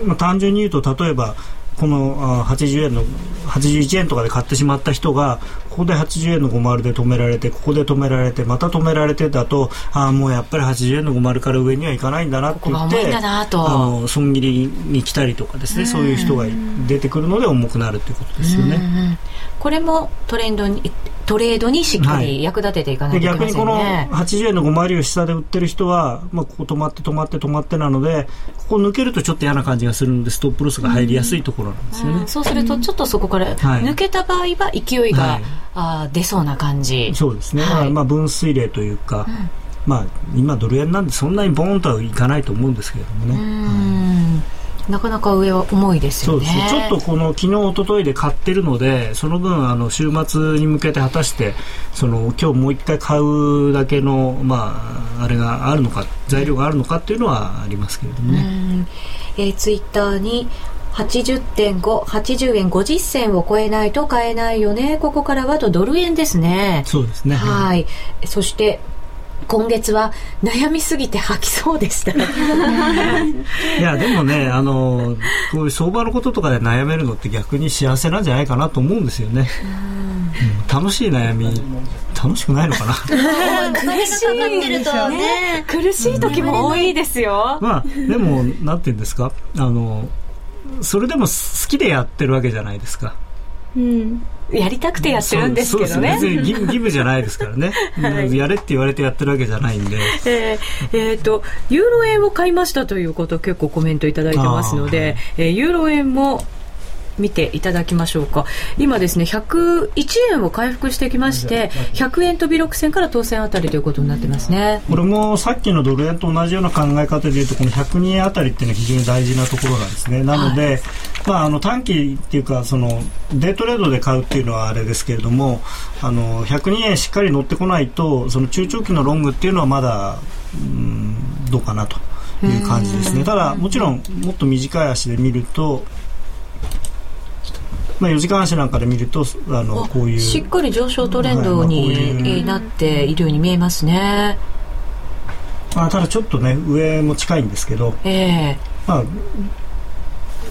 B: まあ、単純に言うと例えばこの80円の81円とかで買ってしまった人がここで80円の50で止められてここで止められてまた止められてだとああもうやっぱり80円の50から上にはいかないんだなって言ってあの損切りに来たりとかですねそういう人が出てくるので重くなるっていうことですよね。
A: これもトレンドにトレードにしっかり役立てていかないといけませんね、はい、逆に
B: この80円の5回りを下で売ってる人は、まあ、ここ止まって止まって止まってなのでここ抜けるとちょっと嫌な感じがするのでストップロスが入りやすいところなんですよね、うん、
A: そうするとちょっとそこから抜けた場合は勢いが、はい、あ出そうな感じ。
B: そうですね、はい、まあ分水嶺というか、うん、まあ今ドル円なんでそんなにボーンとはいかないと思うんですけれどもね。
A: なかなか上は重いですよね。
B: ちょっとこの昨日一昨日で買ってるので、その分あの週末に向けて果たしてその今日もう一回買うだけのまああれがあるのか材料があるのかっていうのはありますけれどもね。
A: えー、ツイッターに80.5、80円50銭を超えないと買えないよね。ここからはとドル円ですね。
B: そうですね。
A: はい。そして、今月は悩みすぎて吐きそうでした
B: いやでもねあのこういう相場のこととかで悩めるのって逆に幸せなんじゃないかなと思うんですよね、うん、楽しい悩み楽しくないのかな？
A: 苦しいね苦しい時も多いですよ、
B: まあでもなんて言うんですか？あのそれでも好きでやってるわけじゃないですか。
A: うん。やりたくてやってるんですけどね。
B: 別に義務義務じゃないですからね、はい、やれって言われてやってるわけじゃないんで。
A: えー、えー、と、ユーロ円を買いましたということ結構コメントいただいてますので、えー、ユーロ円も見ていただきましょうか。今ですね101円を回復してきまして100円飛び6銭から当選あたりということになってますね。
B: これもさっきのドル円と同じような考え方でいうとこの102円あたりっていうのは非常に大事なところなんですね。なので、はい、まあ、あの短期っていうかそのデートレードで買うっていうのはあれですけれどもあの102円しっかり乗ってこないとその中長期のロングっていうのはまだうんどうかなという感じですね。ただもちろんもっと短い足で見るとまあ、4時間足なんかで見るとあのこういう。
A: しっかり上昇トレンドに、なっているように見えますね、
B: まあ、ただちょっとね上も近いんですけど、
A: えー
B: まあ、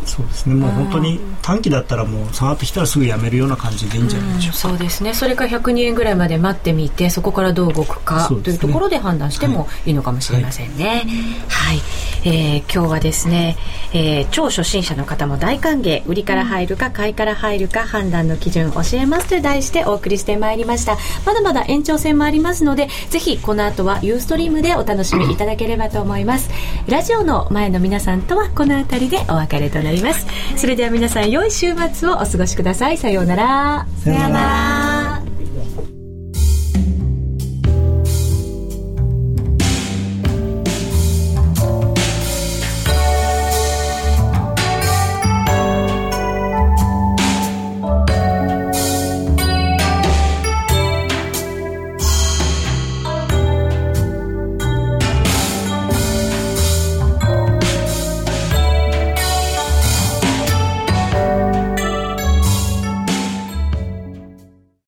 B: そうですね。もう本当に短期だったらもう下がってきたらすぐやめるような感じでいいんじゃないでしょうか、
A: そうですね。それから102円ぐらいまで待ってみてそこからどう動くか、ね、というところで判断してもい。いのかもしれませんね。はい、はい、えー、今日はですね、えー、超初心者の方も大歓迎売りから入るか買いから入るか判断の基準教えますという題してお送りしてまいりました。まだまだ延長戦もありますのでぜひこの後はユーストリームでお楽しみいただければと思います。ラジオの前の皆さんとはこの辺りでお別れとなります。それでは皆さん良い週末をお過ごしください。さようなら。
B: さようなら